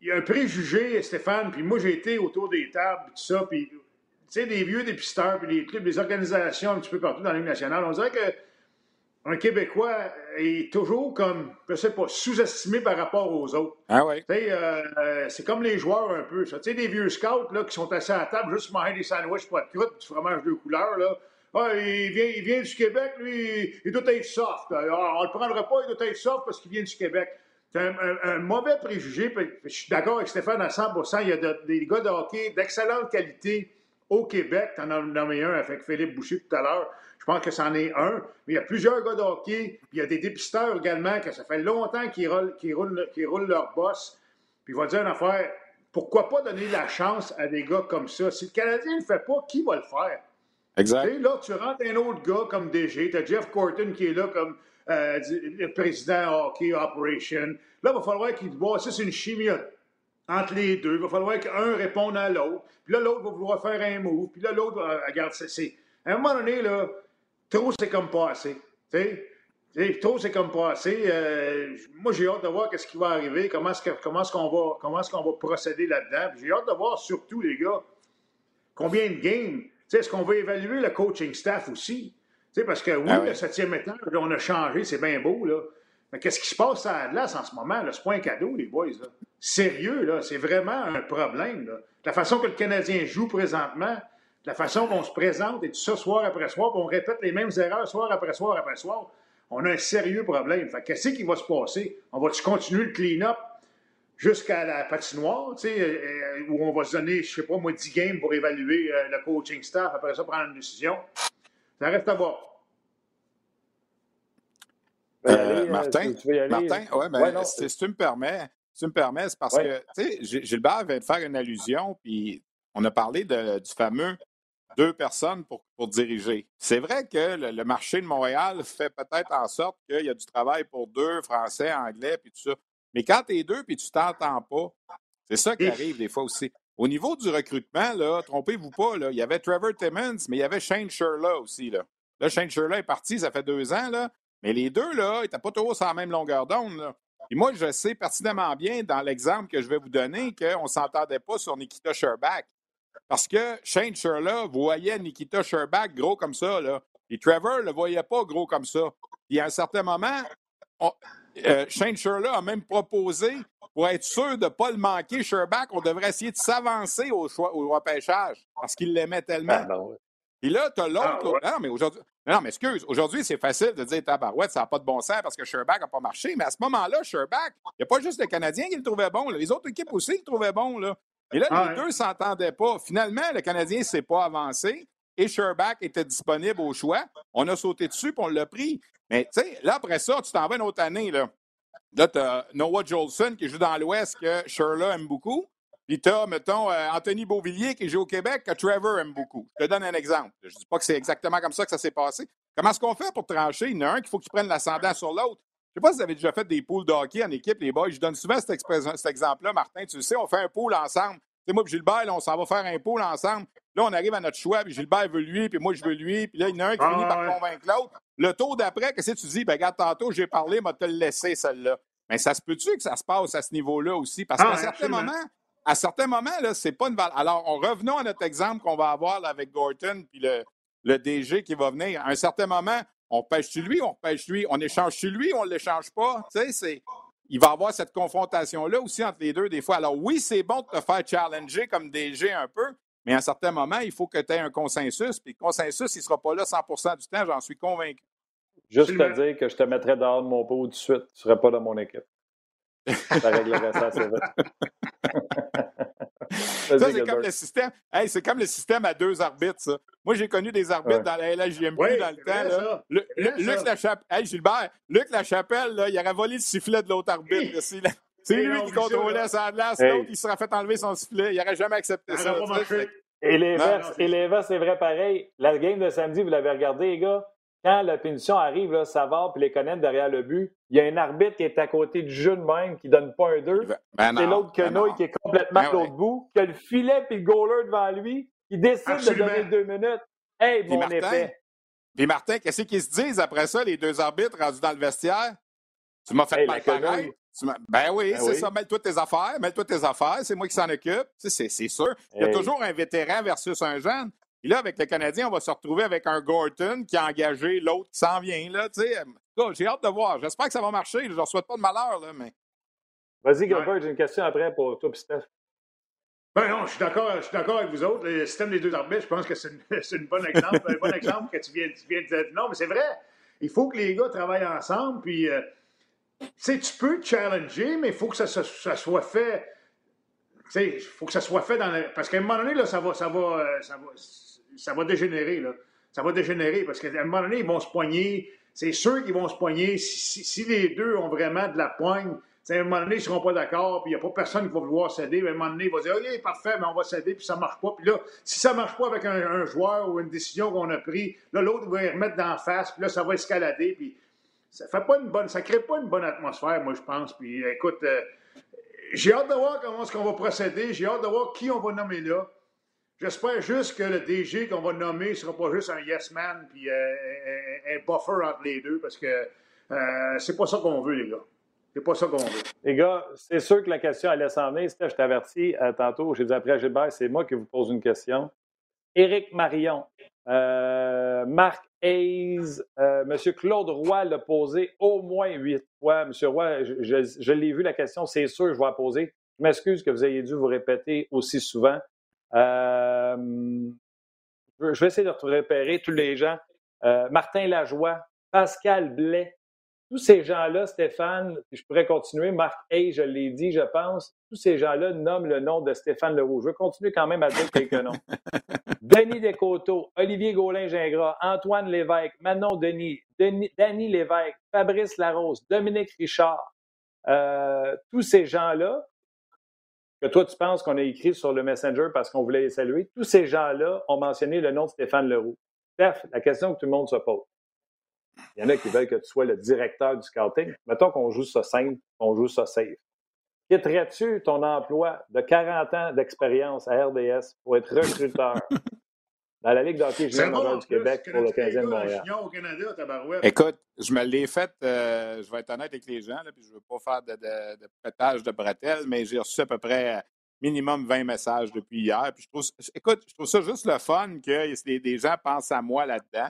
S4: il y a un préjugé, Stéphane, puis moi, j'ai été autour des tables, tout ça, puis, tu sais, des vieux dépisteurs, puis des clubs, des organisations un petit peu partout dans la Ligue nationale, on dirait que un Québécois est toujours comme, je sais pas, sous-estimé par rapport aux autres.
S1: Ah oui.
S4: Tu sais, euh, euh, c'est comme les joueurs un peu. ça. Tu sais, des vieux scouts là, qui sont assis à la table juste pour manger des sandwichs, pas de croûte, du fromage de couleurs. Là. Ah, il, vient, il vient du Québec, lui, il doit être soft. Ah, on le prendra pas, il doit être soft parce qu'il vient du Québec. C'est un, un- un mauvais préjugé. puis Je suis d'accord avec Stéphane à 100 Il y a de- des gars de hockey d'excellente qualité au Québec. Tu en as nommé un avec Philippe Boucher tout à l'heure. Je pense que c'en est un. Mais il y a plusieurs gars de hockey. Puis il y a des dépisteurs également que ça fait longtemps qu'ils roulent, qu'ils roulent, leur boss. Puis il va dire une affaire. Pourquoi pas donner la chance à des gars comme ça? Si le Canadien ne le fait pas, qui va le faire? Tu
S1: Exact.
S4: sais, là, tu rentres un autre gars comme DG, tu as Jeff Corton qui est là comme euh, le président Hockey Operation. Là, il va falloir qu'il voit, ça c'est une chimie entre les deux. Il va falloir qu'un réponde à l'autre. Puis là, l'autre va vouloir faire un move. Puis là, l'autre, va- regarde, c'est, À un moment donné, là, trop c'est comme pas assez. Trop c'est comme pas assez. Euh, moi, j'ai hâte de voir qu'est-ce qui va arriver, comment est-ce, qu'on va, comment est-ce qu'on va procéder là-dedans. J'ai hâte de voir surtout, les gars, combien de games. Est-ce qu'on va évaluer le coaching staff aussi? Tu sais, parce que oui,
S1: Ah ouais.
S4: le septième étage, on a changé, c'est bien beau, là. Mais qu'est-ce qui se passe à Atlas en ce moment? là? C'est pas un cadeau, les boys. Là. Sérieux, là, c'est vraiment un problème. Là. La façon que le Canadien joue présentement, la façon qu'on se présente et tout ça soir après soir, on répète les mêmes erreurs soir après soir après soir, on a un sérieux problème. Fait que qu'est-ce qui va se passer? On va-tu continuer le clean-up jusqu'à la patinoire, tu sais, euh, euh, où on va se donner, je sais pas, moi, 10 games pour évaluer euh, le coaching staff, après ça, prendre une décision? Ça reste à voir.
S2: Ben,
S1: Euh,
S2: allez, euh,
S1: Martin,
S2: tu- tu veux y aller?
S1: Martin, ouais, ben,
S2: Ouais, non,
S1: si, si tu me permets, tu me permets, c'est parce
S2: Ouais.
S1: que, tu sais, Gilbert vient de faire une allusion, puis on a parlé de- du fameux deux personnes pour, pour diriger. C'est vrai que le, le marché de Montréal fait peut-être en sorte qu'il y a du travail pour deux, français, anglais, puis tout ça. Mais quand tu es deux, puis tu t'entends pas, c'est ça qui arrive des fois aussi. Au niveau du recrutement, là, trompez-vous pas, là, il y avait Trevor Timmons, mais il y avait Shane Sherla aussi. Là, là Shane Sherla est parti, ça fait deux ans, là, mais les deux, là, ils n'étaient pas toujours sur la même longueur d'onde. Puis moi, je sais pertinemment bien, dans l'exemple que je vais vous donner, qu'on ne s'entendait pas sur Nikita Sherbach. Parce que Shane Sherla voyait Nikita Sherbach gros comme ça, là. Et Trevor ne le voyait pas gros comme ça. Puis à un certain moment, on- euh, Shane Sherla a même proposé, pour être sûr de ne pas le manquer, Sherbach, on devrait essayer de s'avancer au, choix, au repêchage parce qu'il l'aimait tellement.
S2: Ah, ben ouais.
S1: Puis là, tu as l'autre.
S4: Ah, ouais.
S1: Non, mais aujourd'hui. Non, mais excuse. Aujourd'hui, c'est facile de dire Tabarouette, ça n'a pas de bon sens parce que Sherbach n'a pas marché. Mais à ce moment-là, Sherbach, il n'y a pas juste le Canadien qui le trouvait bon. là. Les autres équipes aussi le trouvaient bon. Là. Et là,
S4: Ah,
S1: les
S4: ouais.
S1: deux ne s'entendaient pas. Finalement, le Canadien ne s'est pas avancé et Sherbach était disponible au choix. On a sauté dessus puis on l'a pris. Mais tu sais, là, après ça, tu t'en vas une autre année. Là, là tu as Noah Jolson qui joue dans l'Ouest que Sherla aime beaucoup. Puis tu as, mettons, euh, Anthony Beauvillier qui joue au Québec que Trevor aime beaucoup. Je te donne un exemple. Je ne dis pas que c'est exactement comme ça que ça s'est passé. Comment est-ce qu'on fait pour trancher? Il y en a un qu'il faut qu'il prenne l'ascendant sur l'autre. Je ne sais pas si vous avez déjà fait des poules de hockey en équipe, les boys. Je donne souvent cet, exemple-là, Martin. Tu le sais, on fait un pool ensemble. Tu sais, moi et Gilbert, là, on s'en va faire un pool ensemble. Là, on arrive à notre choix, puis Gilbert veut lui, puis moi, je veux lui. Puis là, il y en a un qui
S4: Ah,
S1: finit par
S4: ouais.
S1: convaincre l'autre. Le tour d'après, qu'est-ce que tu dis? Ben, regarde, tantôt, j'ai parlé, m'a te le laissé, celle-là. Mais ça se peut-tu que ça se passe à ce niveau-là aussi? Parce
S4: Ah,
S1: qu'à
S4: ouais,
S1: certains
S4: absolument.
S1: moments, à certains moments, là, c'est pas une valeur. Alors, on revenons à notre exemple qu'on va avoir là, avec Gorton puis le, le DG qui va venir. À un certain moment, on pêche sur lui, on pêche lui, on échange sur lui, on ne l'échange pas? Tu sais, c'est. Il va y avoir cette confrontation-là aussi entre les deux des fois. Alors oui, c'est bon de te faire challenger comme DG un peu, mais à un certain moment, il faut que tu aies un consensus. Puis le consensus, il ne sera pas là 100% du temps, j'en suis convaincu.
S2: Juste te dire que je te mettrais dehors de mon pot tout de suite. Tu ne serais pas dans mon équipe. [laughs] Ça réglerait ça [laughs] assez vite.
S1: Ça, c'est comme le système. Hey, c'est comme le système à deux arbitres, ça. Moi, j'ai connu des arbitres
S2: Ouais.
S1: dans la LHJMQ
S4: Oui,
S1: dans le
S4: c'est
S1: temps.
S4: vrai,
S1: là.
S4: ça.
S1: Le-
S4: C'est
S1: le-
S4: vrai,
S1: Luc
S4: ça.
S1: Lachapelle, hey, Gilbert, Luc Lachapelle, là, il aurait volé le sifflet de l'autre arbitre. [laughs] C'est lui qui contrôlait sa glace,
S2: Hey.
S1: l'autre, il serait fait enlever son sifflet. Il n'aurait jamais accepté
S4: Ça.
S2: Et
S4: c'est
S2: l'inverse, c'est vrai pareil. La game de samedi, vous l'avez regardé, les gars. Quand la punition arrive, là, Savard puis les connaître derrière le but, il y a un arbitre qui est à côté du jeu de même, qui donne pas un 2.
S1: Ben
S2: c'est l'autre
S1: ben
S2: quenouille qui est complètement
S1: ben
S2: de l'autre bout, qui a le filet puis le goaler devant lui, qui décide
S4: Absolument.
S2: de donner deux minutes. Hey,
S1: Puis
S2: mon
S1: Martin,
S2: épais!
S1: Puis Martin, qu'est-ce qu'ils se disent après ça, les deux arbitres rendus dans le vestiaire? Tu m'as fait
S2: Hey,
S1: mal pareil. Ben oui,
S2: Ben
S1: c'est
S2: oui.
S1: ça. Mêle-toi tes affaires, mêle-toi tes affaires, c'est moi qui s'en occupe. Tu sais, C'est c'est sûr. Il y a
S2: Hey.
S1: toujours un vétéran versus un jeune. Et là, avec le Canadien, on va se retrouver avec un Gorton qui a engagé l'autre qui s'en vient. Là, J'ai hâte de voir. J'espère que ça va marcher. Je ne leur souhaite pas de malheur, là, mais.
S2: Vas-y, Gilbert, j'ai une question après pour toi Steph.
S4: Ben non, je suis d'accord, je suis d'accord avec vous autres. Le système des deux arbitres, je pense que [laughs] c'est une bonne exemple, un bon exemple que tu viens, tu viens de dire. Non, mais c'est vrai. Il faut que les gars travaillent ensemble. Puis, euh, tu sais, tu peux te challenger, mais il faut que ça, ça- ça soit fait. Tu sais, il faut que ça soit fait dans le. Parce qu'à un moment donné, là, ça va, ça va, euh, ça va, ça va dégénérer, là. Ça va dégénérer parce qu'à un moment donné, ils vont se poigner. C'est sûr qu'ils vont se poigner. Si, les deux ont vraiment de la poigne, à un moment donné, ils ne seront pas d'accord, puis il n'y a pas personne qui va vouloir céder. À un moment donné, il va dire OK, parfait, mais on va céder, puis ça ne marche pas. Puis là, si ça ne marche pas avec un, un joueur ou une décision qu'on a prise, là, l'autre va y remettre d'en face, puis là, ça va escalader. Puis ça fait pas une bonne, ça crée pas une bonne atmosphère, moi, je pense. Puis écoute, euh, j'ai hâte de voir comment est-ce qu'on va procéder. J'ai hâte de voir qui on va nommer là. J'espère juste que le DG qu'on va nommer ne sera pas juste un yes man puis euh, un, buffer entre les deux parce que euh, c'est pas ça qu'on veut, les gars. C'est pas ça qu'on veut.
S2: Les gars, c'est sûr que la question allait s'en venir. Je t'avertis euh, tantôt. J'ai dit après Gilbert, c'est moi qui vous pose une question. Éric Marion, euh, Marc Hayes, euh, M. Claude Roy l'a posé au moins huit fois. M. Roy, je, je- l'ai vu la question, c'est sûr, je vais la poser. Je m'excuse que vous ayez dû vous répéter aussi souvent. Euh, je vais essayer de repérer tous les gens. Euh, Martin Lajoie, Pascal Blais, tous ces gens-là, Stéphane, je pourrais continuer, Marc Hay, je l'ai dit, je pense, tous ces gens-là nomment le nom de Stéphane Leroux. Je vais continuer quand même à dire quelques noms. [laughs] Denis Descoteaux, Olivier Gaulin-Gingras, Antoine Lévesque, Manon Denis, Denis Danny Lévesque, Fabrice Larose, Dominique Richard, euh, tous ces gens-là, que toi tu penses qu'on a écrit sur le Messenger parce qu'on voulait les saluer, tous ces gens-là ont mentionné le nom de Stéphane Leroux. Steph, la question que tout le monde se pose. Il y en a qui veulent que tu sois le directeur du scouting. Mettons qu'on joue ça simple, qu'on joue ça safe. Quitterais-tu ton emploi de 40 ans d'expérience à RDS pour être recruteur? [laughs] dans la Ligue d'hockey junior
S4: bon,
S2: majeur
S4: en
S2: du Québec pour le
S4: connais-tu les
S2: 15e de
S4: gars,
S2: Montréal?
S4: junior au Canada, tabarouette.
S1: Écoute, je me l'ai fait, euh, je vais être honnête avec les gens, là, puis je ne veux pas faire de, de, de pétage de bretelles, mais j'ai reçu à peu près euh, minimum 20 messages depuis hier. Puis je trouve, écoute, je trouve ça juste le fun que des, des gens pensent à moi là-dedans.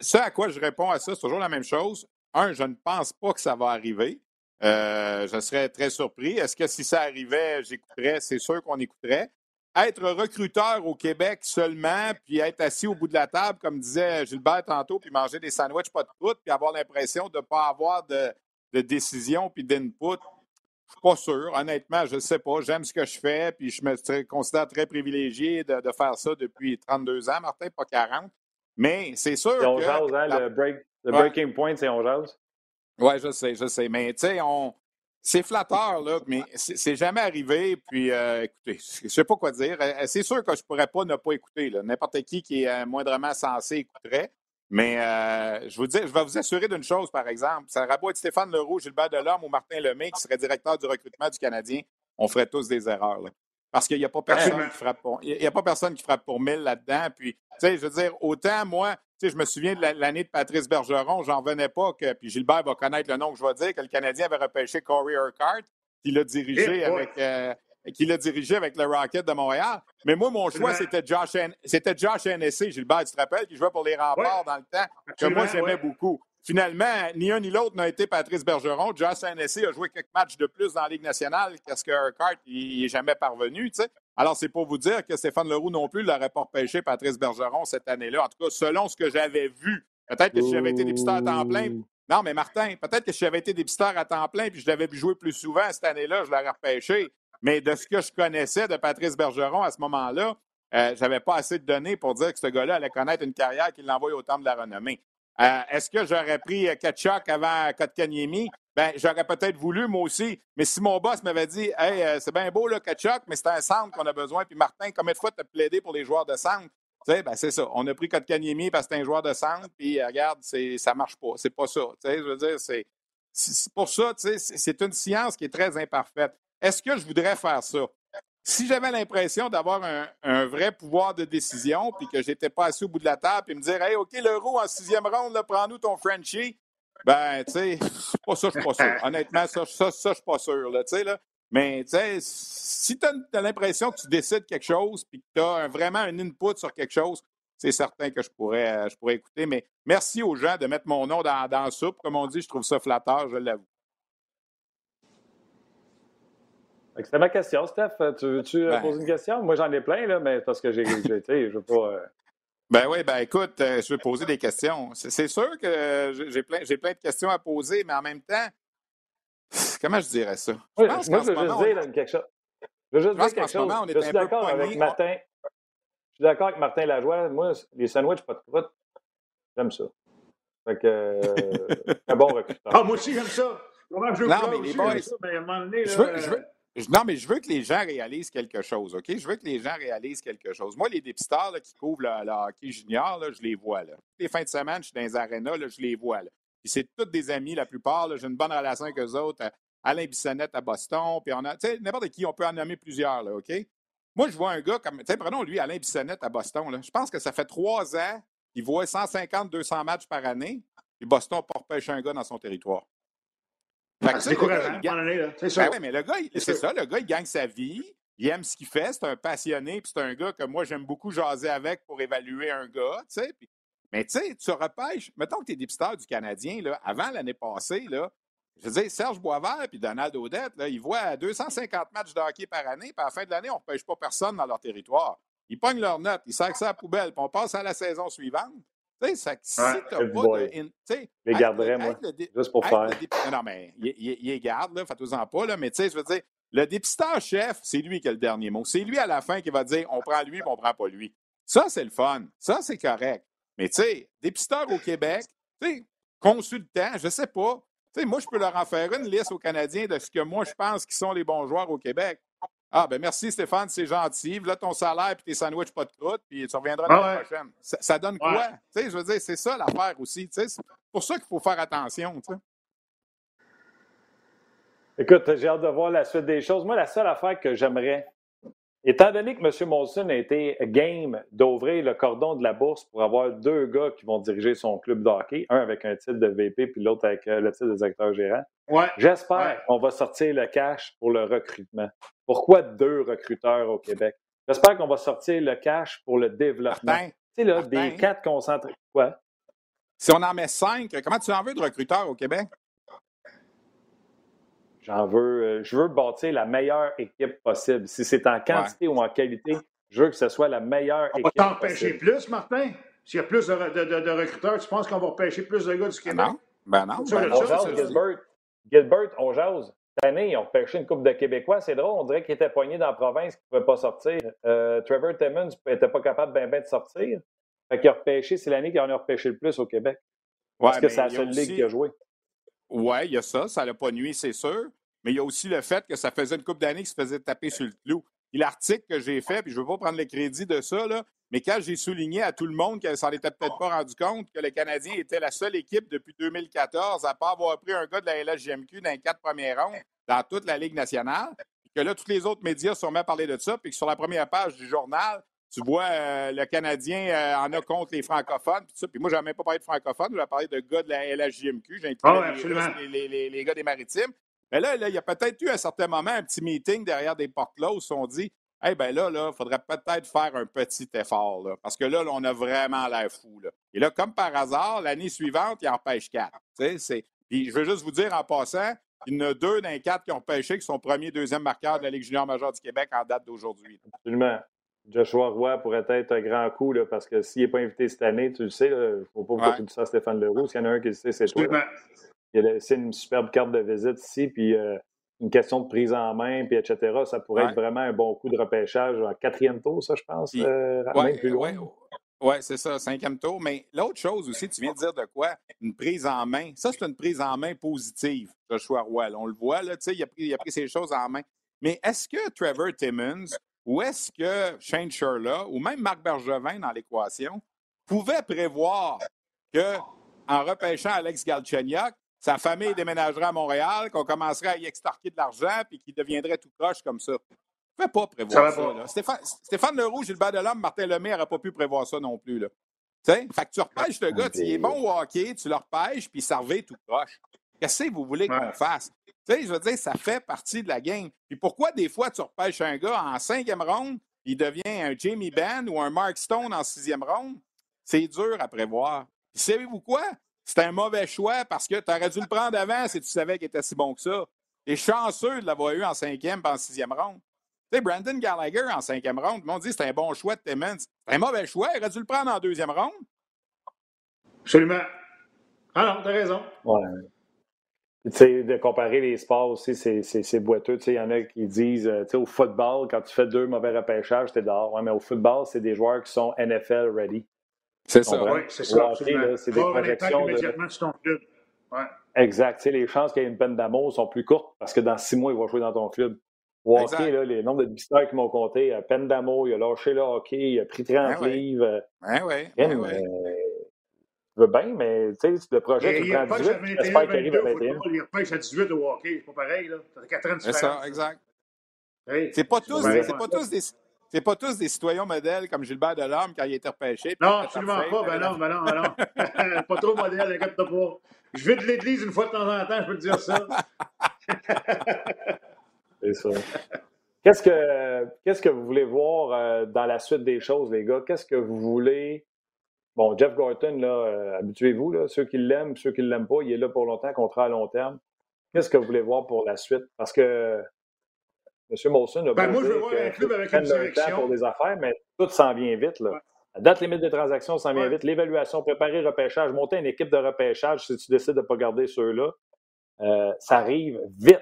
S1: Ce à quoi je réponds à ça, c'est toujours la même chose. Un, je ne pense pas que ça va arriver. Euh, je serais très surpris. Est-ce que si ça arrivait, j'écouterais? C'est sûr qu'on écouterait. Être recruteur au Québec seulement, puis être assis au bout de la table, comme disait Gilbert tantôt, puis manger des sandwichs pas de croûte, puis avoir l'impression de ne pas avoir de, de décision puis d'input, je suis pas sûr. Honnêtement, je ne sais pas. J'aime ce que je fais, puis je me considère très privilégié de, de faire ça depuis 32 ans, Martin, pas 40. Mais c'est sûr
S2: Et on
S1: que...
S2: jase, hein,
S1: la-
S2: le, break, le
S1: Ouais.
S2: breaking point, c'est on jase?
S1: oui, je sais, je sais. Mais tu sais, on. C'est flatteur, là, mais c'est jamais arrivé. Puis, euh, écoutez, je sais pas quoi dire. Euh, C'est sûr que je pourrais pas ne pas écouter. N'importe qui qui est euh, moindrement censé écouterait. Mais euh, je, vous dis, je vais vous assurer d'une chose, par exemple. Ça être Stéphane Leroux, Gilbert Delorme ou Martin Lemay qui serait directeur du recrutement du Canadien, on ferait tous des erreurs. là. Parce qu'il n'y a pas personne qui frappe pour, il y a pas personne qui frappe pour mille là-dedans. Puis, tu sais, je veux dire, autant moi, sais, je me souviens de la- l'année de Patrice Bergeron, j'en revenais pas que, puis Gilbert va connaître le nom que je vais dire, que le Canadien avait repêché Corey Urquhart, qui l'a dirigé
S4: Eh
S1: avec, euh, qui l'a dirigé avec le Rocket de Montréal. Mais moi, mon choix, c'était Josh, c'était Josh Hennessy, Gilbert, tu te rappelles, qui jouait pour les remparts
S4: Ouais.
S1: dans le temps, que moi, j'aimais
S4: ouais.
S1: beaucoup. Finalement, ni un ni l'autre n'a été Patrice Bergeron. Josh Hennessy a joué quelques matchs de plus dans la Ligue nationale qu'est-ce que Urquhart, il n'est jamais parvenu, tu sais. Alors, c'est pour vous dire que Stéphane Leroux non plus l'aurait pas repêché Patrice Bergeron cette année-là. En tout cas, selon ce que j'avais vu. Peut-être que si j'avais été dépisteur à temps plein, non, mais Martin, peut-être que si j'avais été dépisteur à temps plein puis je l'avais vu jouer plus souvent cette année-là, je l'aurais repêché. Mais de ce que je connaissais de Patrice Bergeron à ce moment-là, euh, j'avais pas assez de données pour dire que ce gars-là allait connaître une carrière qui l'envoie au temple de la renommée. Euh, Est-ce que j'aurais pris euh, Kachuk avant Kotkaniemi? Ben, j'aurais peut-être voulu, moi aussi. Mais si mon boss m'avait dit, hey, euh, c'est bien beau, là, Kachuk, mais c'est un centre qu'on a besoin. Puis Martin, combien de fois tu as plaidé pour les joueurs de centre? Tu sais, ben c'est ça. On a pris Kotkaniemi parce que c'est un joueur de centre, puis regarde, ça marche pas. C'est pas ça. Tu sais, je veux dire, c'est pour ça, tu sais, c'est une science qui est très imparfaite. Est-ce que je voudrais faire ça? Si j'avais l'impression d'avoir un, vrai pouvoir de décision, puis que j'étais pas assis au bout de la table, et me dire, hey, OK, l'euro en sixième ronde, prends-nous ton Frenchie, ben, tu sais, pas ça, je suis pas sûr. Honnêtement, ça, ça, ça je suis pas sûr, là. Mais, tu sais, si tu as, l'impression que tu décides quelque chose, puis que tu as vraiment un input sur quelque chose, c'est certain que je pourrais, je pourrais écouter. Mais merci aux gens de mettre mon nom dans, dans la soupe. Comme on dit, je trouve ça flatteur, je l'avoue.
S2: C'était ma question, Steph. Tu veux-tu euh, ben poser une question? Moi, j'en ai plein, là, mais parce que j'ai été, je veux pas. Euh,
S1: ben oui, ben écoute, euh, je vais poser des questions. C'est sûr que j'ai plein, plein de questions à poser, mais en même temps, comment je dirais ça?
S2: Je moi, je veux juste dire quelque chose. Je veux juste dire quelque chose. je suis d'accord avec Martin. Je suis d'accord avec Martin Lajoie. Moi, les sandwichs pas de croûte, j'aime ça. Fait que, [laughs] un bon recruteur.
S4: Ah, moi aussi, j'aime ça. Comment je veux non, mais les boys,
S1: je veux, je veux, non, mais je veux que les gens réalisent quelque chose, OK? Je veux que les gens réalisent quelque chose. Moi, les dépisteurs qui couvrent le, hockey junior, là, je les vois. Là. Les fins de semaine, je suis dans les arénas, là, je les vois. Là. Puis c'est tous des amis, la plupart. J'ai une bonne relation avec eux autres. Euh, Alain Bissonnette à Boston. Puis on a, tu sais, n'importe qui, on peut en nommer plusieurs, là, OK? Moi, je vois un gars comme, tu sais, prenons lui, Alain Bissonnette à Boston. Là. Je pense que ça fait trois ans qu'il voit 150-200 matchs par année. Puis Boston pas repêché un gars dans son territoire.
S4: C'est décourageant, C'est
S1: ça. Ben mais le gars, c'est ça, le gars, il gagne sa vie, il aime ce qu'il fait, c'est un passionné, puis c'est un gars que moi, j'aime beaucoup jaser avec pour évaluer un gars, tu sais. Mais tu sais, tu repêches, mettons que tu es dépisteur du Canadien, là, avant l'année passée, là, je veux dire, Serge Boisvert puis Donald Odette, là, ils voient 250 matchs de hockey par année, puis à la fin de l'année, on ne repêche pas personne dans leur territoire. Ils pognent leur note, ils sacent ça à la poubelle, puis on passe à la saison suivante. Tu sais, si t'as pas de.
S2: Les garderais, moi. juste pour faire.
S1: Non, mais il, les garde, là, faites-en pas, là, mais tu sais, je veux dire, le dépisteur-chef, c'est lui qui a le dernier mot. C'est lui à la fin qui va dire on prend lui, mais on prend pas lui. Ça, c'est le fun. Ça, c'est correct. Mais tu sais, dépisteur au Québec, tu sais, consultant, je sais pas. Tu sais, moi, je peux leur en faire une liste aux Canadiens de ce que moi, je pense qui sont les bons joueurs au Québec. Ah, ben merci Stéphane, c'est gentil. Là, ton salaire puis tes sandwichs pas de croûte, puis tu reviendras l'année prochaine. Ça, donne quoi? Tu sais, je veux dire, c'est ça l'affaire aussi. C'est pour ça qu'il faut faire attention. sais.
S2: Écoute, j'ai hâte de voir la suite des choses. Moi, la seule affaire que j'aimerais, étant donné que M. Molson a été game d'ouvrir le cordon de la bourse pour avoir deux gars qui vont diriger son club de hockey, un avec un titre de VP puis l'autre avec euh, le titre de directeur gérant, j'espère qu'on va sortir le cash pour le recrutement. Pourquoi deux recruteurs au Québec? J'espère qu'on va sortir le cash pour le développement. tu sais, là, des quatre concentrés. Quoi?
S1: Si on en met cinq, comment tu en veux de recruteurs au Québec?
S2: J'en veux, euh, je veux bâtir la meilleure équipe possible. Si c'est en quantité ou en qualité, je veux que ce soit la meilleure équipe.
S4: On va t'empêcher plus, Martin? S'il y a plus de, recruteurs, tu penses qu'on va repêcher plus de gars du Québec?
S1: Non. Ben non. Ben
S2: on jase, Gilbert. Gilbert, on jase. Cette année, ils ont pêché une coupe de Québécois. C'est drôle, on dirait qu'ils étaient poignés dans la province, qu'ils ne pouvaient pas sortir. Euh, Trevor Timmons n'était pas capable ben, ben de sortir. Fait qu'il a repêché, c'est l'année qu'il en a repêché le plus au Québec. Parce que c'est la seule ligue qui a joué.
S1: Oui, il y a ça. Ça l'a pas nuit, c'est sûr. Mais il y a aussi le fait que ça faisait une coupe d'années qu'il se faisait taper sur le clou. L'article que j'ai fait, puis je ne veux pas prendre le crédit de ça, là, mais quand j'ai souligné à tout le monde qu'elle s'en était peut-être pas rendu compte que le Canadien était la seule équipe depuis 2014 à pas avoir pris un gars de la LHGMQ dans les quatre premiers ronds dans toute la Ligue nationale, puis que là, tous les autres médias sont mis à parler de ça, puis que sur la première page du journal, tu vois, euh, le Canadien euh, en a contre les francophones, puis ça. Puis moi, je même pas parlé de francophones, je vais parler de gars de la LHJMQ, j'ai
S4: ah
S1: les, les, les, gars des maritimes. Mais là, là, il y a peut-être eu à un certain moment un petit meeting derrière des portes closes où on dit eh bien là, il faudrait peut-être faire un petit effort, là, parce que là, on a vraiment l'air fou. Là. Et là, comme par hasard, l'année suivante, il en pêche quatre. Puis je veux juste vous dire en passant, il y en a deux les quatre qui ont pêché, qui sont premier, deuxième marqueur de la Ligue junior majeure du Québec en date d'aujourd'hui.
S2: Absolument. Joshua Roy pourrait être un grand coup, là, parce que s'il n'est pas invité cette année, tu le sais, il ne faut pas vous dire ça à Stéphane Leroux. S'il y en a un qui le sait, c'est toi. C'est une superbe carte de visite ici, puis euh, une question de prise en main, puis etc. Ça pourrait être vraiment un bon coup de repêchage en quatrième tour, ça, je pense, euh, même plus loin.
S1: Oui, c'est ça, cinquième tour. Mais l'autre chose aussi, tu viens de dire de quoi? Une prise en main. Ça, c'est une prise en main positive, Joshua Roy. On le voit, là, tu sais, il a, pris, il a pris ces choses en main. Mais est-ce que Trevor Timmons où est-ce que Shane Sherla ou même Marc Bergevin dans l'équation pouvaient prévoir que en repêchant Alex Galchenyuk, sa famille déménagerait à Montréal, qu'on commencerait à y extorquer de l'argent puis qu'il deviendrait tout proche comme ça. ne pouvait pas prévoir ça. Stéphane, Stéphane Leroux, Gilbert Delhomme, Martin Lemay n'auraient pas pu prévoir ça non plus. Là. Fait que tu repêches le gars, il est bon au hockey, tu le repêches, puis il servait tout proche. Qu'est-ce que vous voulez qu'on fasse? je veux dire, ça fait partie de la game. Puis pourquoi des fois tu repêches un gars en cinquième ronde, il devient un Jamie Benn ou un Mark Stone en sixième ronde? C'est dur à prévoir. Puis savez-vous quoi? C'était un mauvais choix parce que tu aurais dû le prendre avant si tu savais qu'il était si bon que ça. Et chanceux de l'avoir eu en cinquième et en sixième ronde. Tu sais, Brandon Gallagher en cinquième ronde, on dit que c'était un bon choix de Timmons. C'était un mauvais choix. Il aurait dû le prendre en deuxième ronde.
S4: Absolument. Ah non, t'as raison.
S2: Ouais. Tu sais, de comparer les sports aussi, c'est boiteux. Il y en a qui disent, euh, tu sais, au football, quand tu fais deux mauvais repêchages, t'es dehors. Ouais, mais au football, c'est des joueurs qui sont NFL ready.
S4: C'est ça. Oui, c'est ça. C'est des projections.
S2: De... Sur ton club. Ouais. Exact. les chances qu'il y ait une peine d'amour sont plus courtes parce que dans six mois, il va jouer dans ton club. Au hockey, là, les nombres de bisters qui m'ont compté, peine d'amour, il a lâché le hockey, il a pris 30 ben livres.
S1: Ben oui. Ben oui
S2: veux bien, mais tu sais, le projet, tu prends 18, j'espère qu'il arrive à 21.
S4: Il repêche à 18 au hockey, c'est pas pareil, là. T'as 4 ans de différence.
S1: C'est ça, exact. c'est pas, tous, pas, tous des... C'est pas tous des citoyens modèles comme Gilbert Delorme quand il a été repêché.
S4: Non, absolument pas. Ben non, ben non, ben non. [laughs] pas trop modèle, inquiète pas. Je vais de l'église une fois de temps en temps, je peux te dire ça. [laughs]
S2: C'est ça. Qu'est-ce que, qu'est-ce que vous voulez voir euh, dans la suite des choses, les gars? Qu'est-ce que vous voulez? Bon, Jeff Gorton, là, euh, habituez-vous, là, ceux qui l'aiment, ceux qui ne l'aiment pas, il est là pour longtemps, contrat à long terme. Qu'est-ce que vous voulez voir pour la suite? Parce que M. Molson a
S4: ben, moi, je veux voir un club avec une direction.
S2: pour des affaires, mais tout s'en vient vite. Là. La date limite des transactions s'en vient vite. L'évaluation, préparer repêchage, monter une équipe de repêchage si tu décides de ne pas garder ceux-là, euh, ça arrive vite.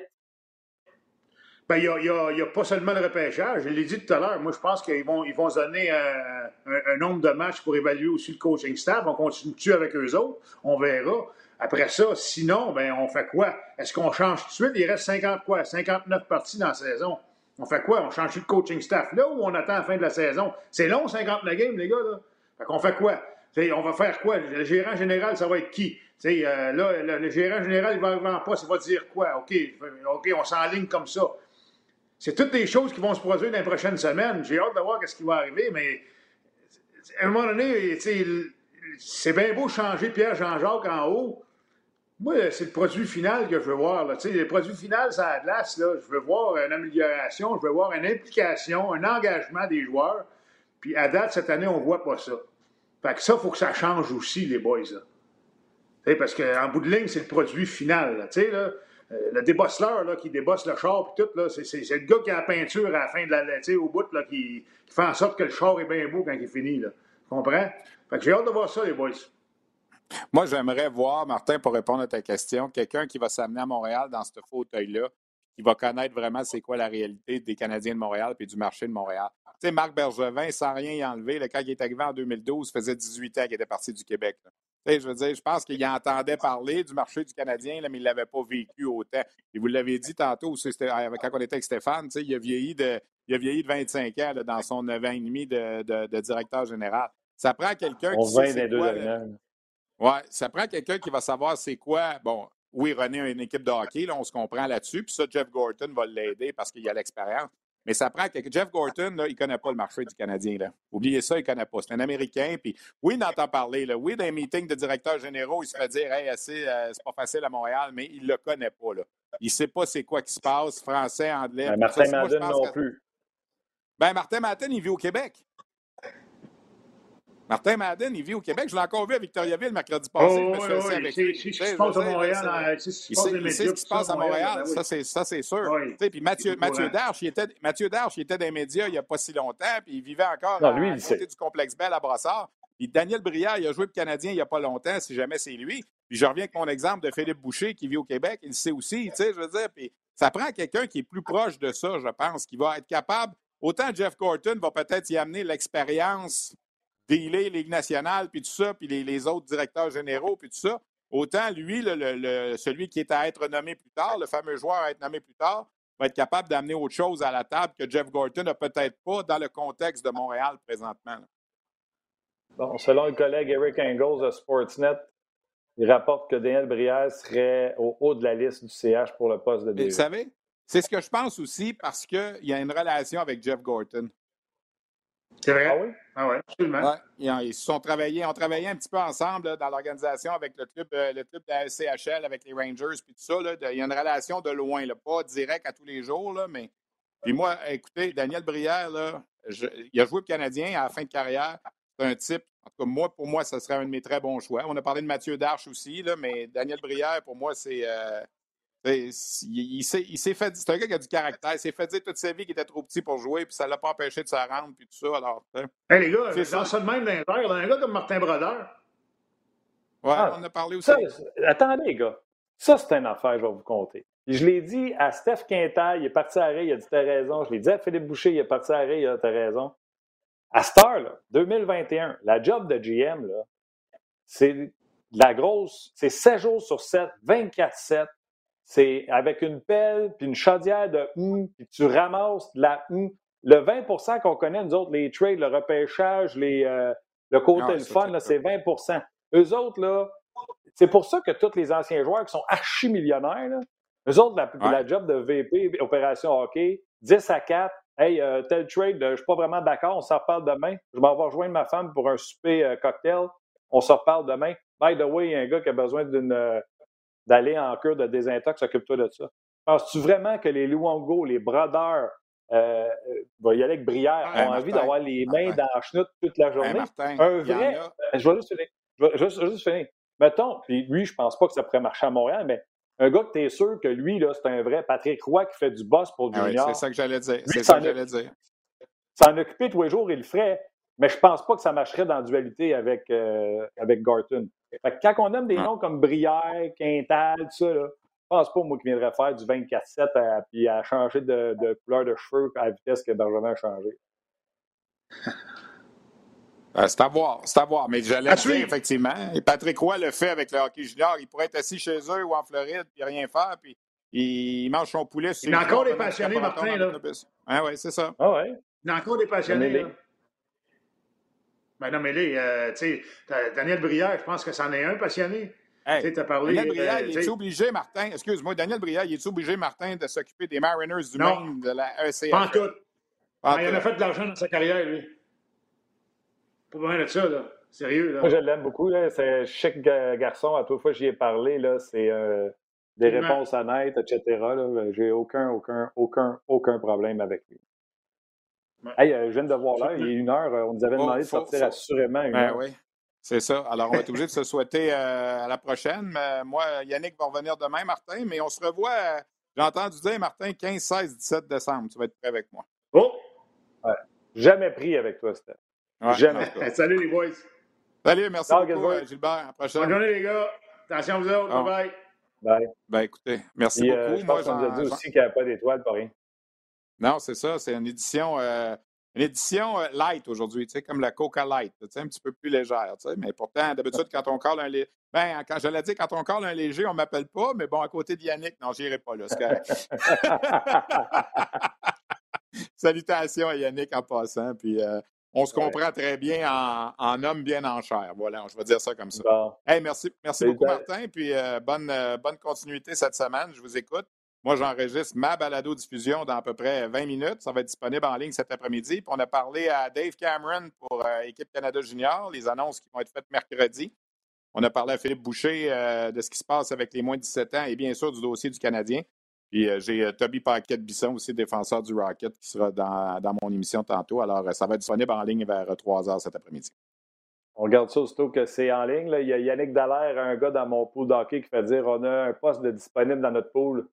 S4: Ben, il n'y a, pas seulement le repêchage. Je l'ai dit tout à l'heure. Moi, je pense qu'ils vont, ils vont donner un, nombre de matchs pour évaluer aussi le coaching staff. On continue avec eux autres? On verra. Après ça, sinon, ben, on fait quoi? Est-ce qu'on change tout de suite? Il reste 50 quoi? 59 parties dans la saison. On fait quoi? On change le coaching staff là ou on attend la fin de la saison? C'est long, 59 games, les gars, là. Fait qu'on fait quoi? on va faire quoi? Le gérant général, ça va être qui? Euh, là, le, gérant général, il va arriver en poste, il va dire quoi? OK, OK, on s'enligne comme ça. C'est toutes des choses qui vont se produire dans les prochaines semaines. J'ai hâte de voir ce qui va arriver, mais à un moment donné, c'est bien beau changer Pierre Jean-Jacques en haut. Moi, c'est le produit final que je veux voir. Le produit final, ça a. Là. Je veux voir une amélioration, je veux voir une implication, un engagement des joueurs. Puis à date, cette année, on ne voit pas ça. Fait que ça, il faut que ça change aussi, les boys. Parce qu'en bout de ligne, c'est le produit final. Le débosseleur là, qui débosse le char tout, là, c'est, le gars qui a la peinture à la fin de la au bout là, qui, fait en sorte que le char est bien beau quand il est fini. Là. Tu comprends? Fait que j'ai hâte de voir ça, les boys.
S1: Moi, j'aimerais voir, Martin, pour répondre à ta question, quelqu'un qui va s'amener à Montréal dans ce fauteuil-là, qui va connaître vraiment c'est quoi la réalité des Canadiens de Montréal et du marché de Montréal. Tu sais, Marc Bergevin, sans rien y enlever, le quand il est arrivé en 2012, faisait 18 ans qu'il était parti du Québec je veux dire, je pense qu'il entendait parler du marché du Canadien, mais il ne l'avait pas vécu autant. Et vous l'avez dit tantôt, quand on était avec Stéphane, il a vieilli de, il a vieilli de 25 ans dans son 9 ans et demi de, directeur général. Ça prend quelqu'un qui.
S2: Sait quoi,
S1: ouais, ça prend quelqu'un qui va savoir c'est quoi. Bon, oui, René a une équipe de hockey, là, on se comprend là-dessus. Puis ça, Jeff Gorton va l'aider parce qu'il a l'expérience. Mais ça prend que Jeff Gorton, là, il ne connaît pas le marché du Canadien. Là. Oubliez ça, il ne connaît pas. C'est un Américain. Puis oui, il entend parler. Là. Oui, dans les meetings de directeurs généraux, il se fait dire Hey, euh, c'est pas facile à Montréal, mais il ne le connaît pas. Là. Il ne sait pas c'est quoi qui se passe, français, anglais.
S2: Ben, Martin Madden non plus.
S1: Ben, Martin Madden, il vit au Québec. Martin Madden, il vit au Québec. Je l'ai encore vu à Victoriaville mercredi passé.
S4: Oh, je me suis avec lui. C'est ce qui se passe à Montréal. Il sait
S1: ce qui se passe à Montréal. Ben ça, c'est sûr. Puis Mathieu, Mathieu Darche, il était, Mathieu Darche, il était dans les médias il n'y a pas si longtemps, puis il vivait encore à, côté du complexe Bell à Brassard. Puis Daniel Briard, il a joué pour Canadien il n'y a pas longtemps, si jamais c'est lui. Puis je reviens avec mon exemple de Philippe Boucher qui vit au Québec. Il le sait aussi, tu sais, je veux dire. Puis ça prend quelqu'un qui est plus proche de ça, je pense, qui va être capable. Autant Jeff Gorton va peut-être y amener l'expérience dealer Ligue nationale, puis tout ça, puis les, autres directeurs généraux, puis tout ça. Autant lui, le, celui qui est à être nommé plus tard, le fameux joueur à être nommé plus tard, va être capable d'amener autre chose à la table que Jeff Gorton n'a peut-être pas dans le contexte de Montréal présentement.
S2: Bon, selon le collègue Eric Engels de Sportsnet, il rapporte que Daniel Brière serait au haut de la liste du CH pour le poste de DG.
S1: Vous savez, c'est ce que je pense aussi parce qu'il y a une relation avec Jeff Gorton.
S4: C'est vrai?
S2: Ah oui?
S4: Ah oui, absolument.
S1: Ouais, ils, se sont travaillés, ont travaillé un petit peu ensemble là, dans l'organisation avec le club, euh, le club de la CHL, avec les Rangers, puis tout ça. Là, il y a une relation de loin, là, pas direct à tous les jours, là, mais. Puis moi, écoutez, Daniel Brière, là, je- il a joué le Canadien à la fin de carrière. C'est un type, en tout cas, moi, pour moi, ce serait un de mes très bons choix. On a parlé de Mathieu Darche aussi, là, mais Daniel Brière, pour moi, c'est. euh, c'est- il, il s'est fait. C'est un gars qui a du caractère. Il s'est fait dire toute sa vie qu'il était trop petit pour jouer, puis ça ne l'a pas empêché de se rendre, puis tout ça. Alors.
S4: Hey, les gars,
S1: C'est
S4: dans
S1: ça.
S4: ça de même airs, un gars comme Martin Brodeur,
S1: ouais,
S2: Ah,
S1: on a parlé aussi.
S2: Ça, attendez, les gars. Ça, c'est une affaire, je vais vous compter. Je l'ai dit à Steph Quintal, il est parti à Ray, il a dit T'as raison. Je l'ai dit à Philippe Boucher, il est parti à Ray, il a dit T'as raison. À Star, là, 2021, la job de GM, là, c'est la grosse. C'est 7 jours sur 7, 24-7. C'est avec une pelle, puis une chaudière de hum, puis tu ramasses de la hum. Le 20% qu'on connaît, nous autres, les trades, le repêchage, les, euh, le côté
S1: Ah,
S2: le fun,
S1: c'est
S2: là,
S1: ça.
S2: c'est 20% Eux autres, là, c'est pour ça que tous les anciens joueurs qui sont archi-millionnaires, là, eux autres, la,
S1: Ouais.
S2: la job de VP, opération hockey, 10 à 4, hey, euh, tel trade, euh, je suis pas vraiment d'accord, on s'en reparle demain. Je m'en vais rejoindre ma femme pour un souper euh, cocktail, on s'en reparle demain. By the way, il y a un gars qui a besoin d'une euh, d'aller en cure de désintox, occupe-toi de ça. Penses-tu vraiment que les Luongo, les brodeurs, euh, euh, va y aller avec Brière, ont envie d'avoir les mains
S1: Martin.
S2: dans la chenoute toute la journée?
S1: Martin,
S2: un vrai.
S1: a.
S2: Je vais juste finir. Je vais juste, juste finir. Mettons, puis lui, je pense pas que ça pourrait marcher à Montréal, mais un gars que tu es sûr que lui, là, c'est un vrai Patrick Roy qui fait du boss pour
S1: Ah oui,
S2: Junior.
S1: c'est ça que j'allais dire. C'est
S2: ça
S1: que j'allais dire.
S2: S'en occuper tous les jours, il le ferait, mais je pense pas que ça marcherait dans la dualité avec, euh, avec Garton. Fait que quand on nomme des
S1: Ah.
S2: noms comme Brière, Quintal, tout ça, là, je pense pas, moi, qui viendrait faire du 24-7 à, puis à changer de, de couleur de cheveux à la vitesse que Benjamin a changé.
S1: Euh, c'est à voir, c'est à voir. Mais j'allais dire,
S4: suivre.
S1: effectivement. Et Patrick Roy le fait avec le hockey junior. Il pourrait être assis chez eux ou en Floride puis rien faire. Puis il mange son poulet. sur
S4: Il y a encore des passionnés, Martin, là.
S1: Ah oui, c'est ça.
S2: Ah ouais?
S4: il y a encore des passionnés. Ben non, mais là, euh, tu sais, Daniel Brière, je pense que c'en est un passionné.
S1: Hey,
S4: Tu sais, t'as parlé.
S1: Daniel Brière,
S4: euh,
S1: il
S4: tu
S1: est obligé, Martin, excuse-moi, Daniel Brière, il est obligé, Martin, de s'occuper des Mariners du
S4: Non.
S1: Maine de la E ECHL?
S4: pas en tout.
S1: Pas en
S4: Ah, il en a fait de l'argent dans sa carrière, lui. Pas besoin de ça, là. Sérieux, là.
S2: Moi, je l'aime beaucoup. là. C'est un chic ga- garçon. À toute fois j'y ai parlé, là, c'est euh, des réponses honnêtes, etc. là. J'ai aucun, aucun, aucun, aucun problème avec lui.
S4: Ouais.
S2: Hey, euh, je viens de voir l'heure. Il est une heure. euh, On nous avait demandé de
S1: faut-
S2: sortir
S1: faut-
S2: assurément une
S1: Ben
S2: heure.
S1: oui, c'est ça. Alors, on va être obligé de se souhaiter euh, à la prochaine. Mais moi, Yannick va revenir demain, Martin, mais on se revoit, euh, j'ai entendu dire, Martin, 15, 16, 17 décembre. Tu vas être prêt avec moi.
S4: Oh!
S2: Jamais pris avec toi, Steph.
S1: Ouais,
S2: Jamais.
S4: Salut, les boys.
S1: Salut, merci beaucoup,
S2: Gilbert.
S1: euh, Gilbert. À la
S4: Bonne
S1: prochaine.
S4: journée, les gars. Attention à vous autres. Bye-bye.
S2: Bye.
S1: Ben, écoutez, merci beaucoup.
S2: euh, je
S1: Moi,
S2: pense qu'on nous a dit aussi qu'il n'y avait pas d'étoiles, pas rien.
S1: Non, c'est ça. C'est une édition, euh, une édition euh, light aujourd'hui, tu sais, comme la Coca Light, tu sais, un petit peu plus légère, tu sais. Mais pourtant, d'habitude, quand on colle un léger, ben, quand j'allais dire quand on colle un léger, on m'appelle pas, mais bon, à côté de Yannick, non, j'irai pas là. [laughs] Salutations à Yannick en passant, puis euh, on se
S2: Ouais.
S1: comprend très bien en, en homme bien en chair. Voilà, je vais dire ça comme ça.
S2: Bon.
S1: Hey, merci, merci
S2: Salut,
S1: beaucoup,
S2: Dave.
S1: Martin. Puis euh, bonne, euh, bonne continuité cette semaine. Je vous écoute. Moi, j'enregistre ma balado-diffusion dans à peu près 20 minutes. Ça va être disponible en ligne cet après-midi. On a parlé à Dave Cameron pour euh, Équipe Canada Junior, les annonces qui vont être faites mercredi. On a parlé à Philippe Boucher euh, de ce qui se passe avec les moins de 17 ans et bien sûr du dossier du Canadien. Puis euh, j'ai Toby Paquette-Bisson, aussi défenseur du Rocket, qui sera dans, dans mon émission tantôt. Alors, ça va être disponible en ligne vers 3 h cet après-midi.
S2: On regarde ça aussitôt que c'est en ligne. Il y a Yannick Dallaire, un gars dans mon pool d'hockey, qui fait dire on a un poste de disponible dans notre pool.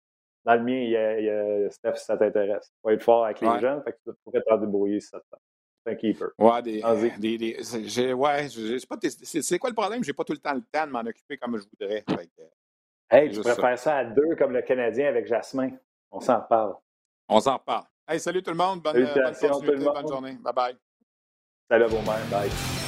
S2: Dans le mien, il y a, il y a- Steph, si ça t'intéresse. Tu vas être fort avec les
S1: Ouais.
S2: jeunes, fait que tu pourrais t'en débrouiller si ça te. C'est un keeper.
S1: Ouais, des,
S2: Vas-y.
S1: des, des- c'est- j'ai- ouais, j'ai- c'est pas des- c'est c'est quoi le problème? J'ai pas tout le temps le temps de m'en occuper comme je voudrais. Fait que,
S2: Hey, tu
S1: Juste
S2: pourrais
S1: ça.
S2: faire ça à deux comme le Canadien avec Jasmin. On s'en reparle.
S1: on s'en reparle. Hey, salut tout le monde. Bonne, bonne
S2: Salutations tout le
S1: continuité. Bonne
S2: monde.
S1: journée. Bye bye.
S2: Salut, beau-mère. Bye.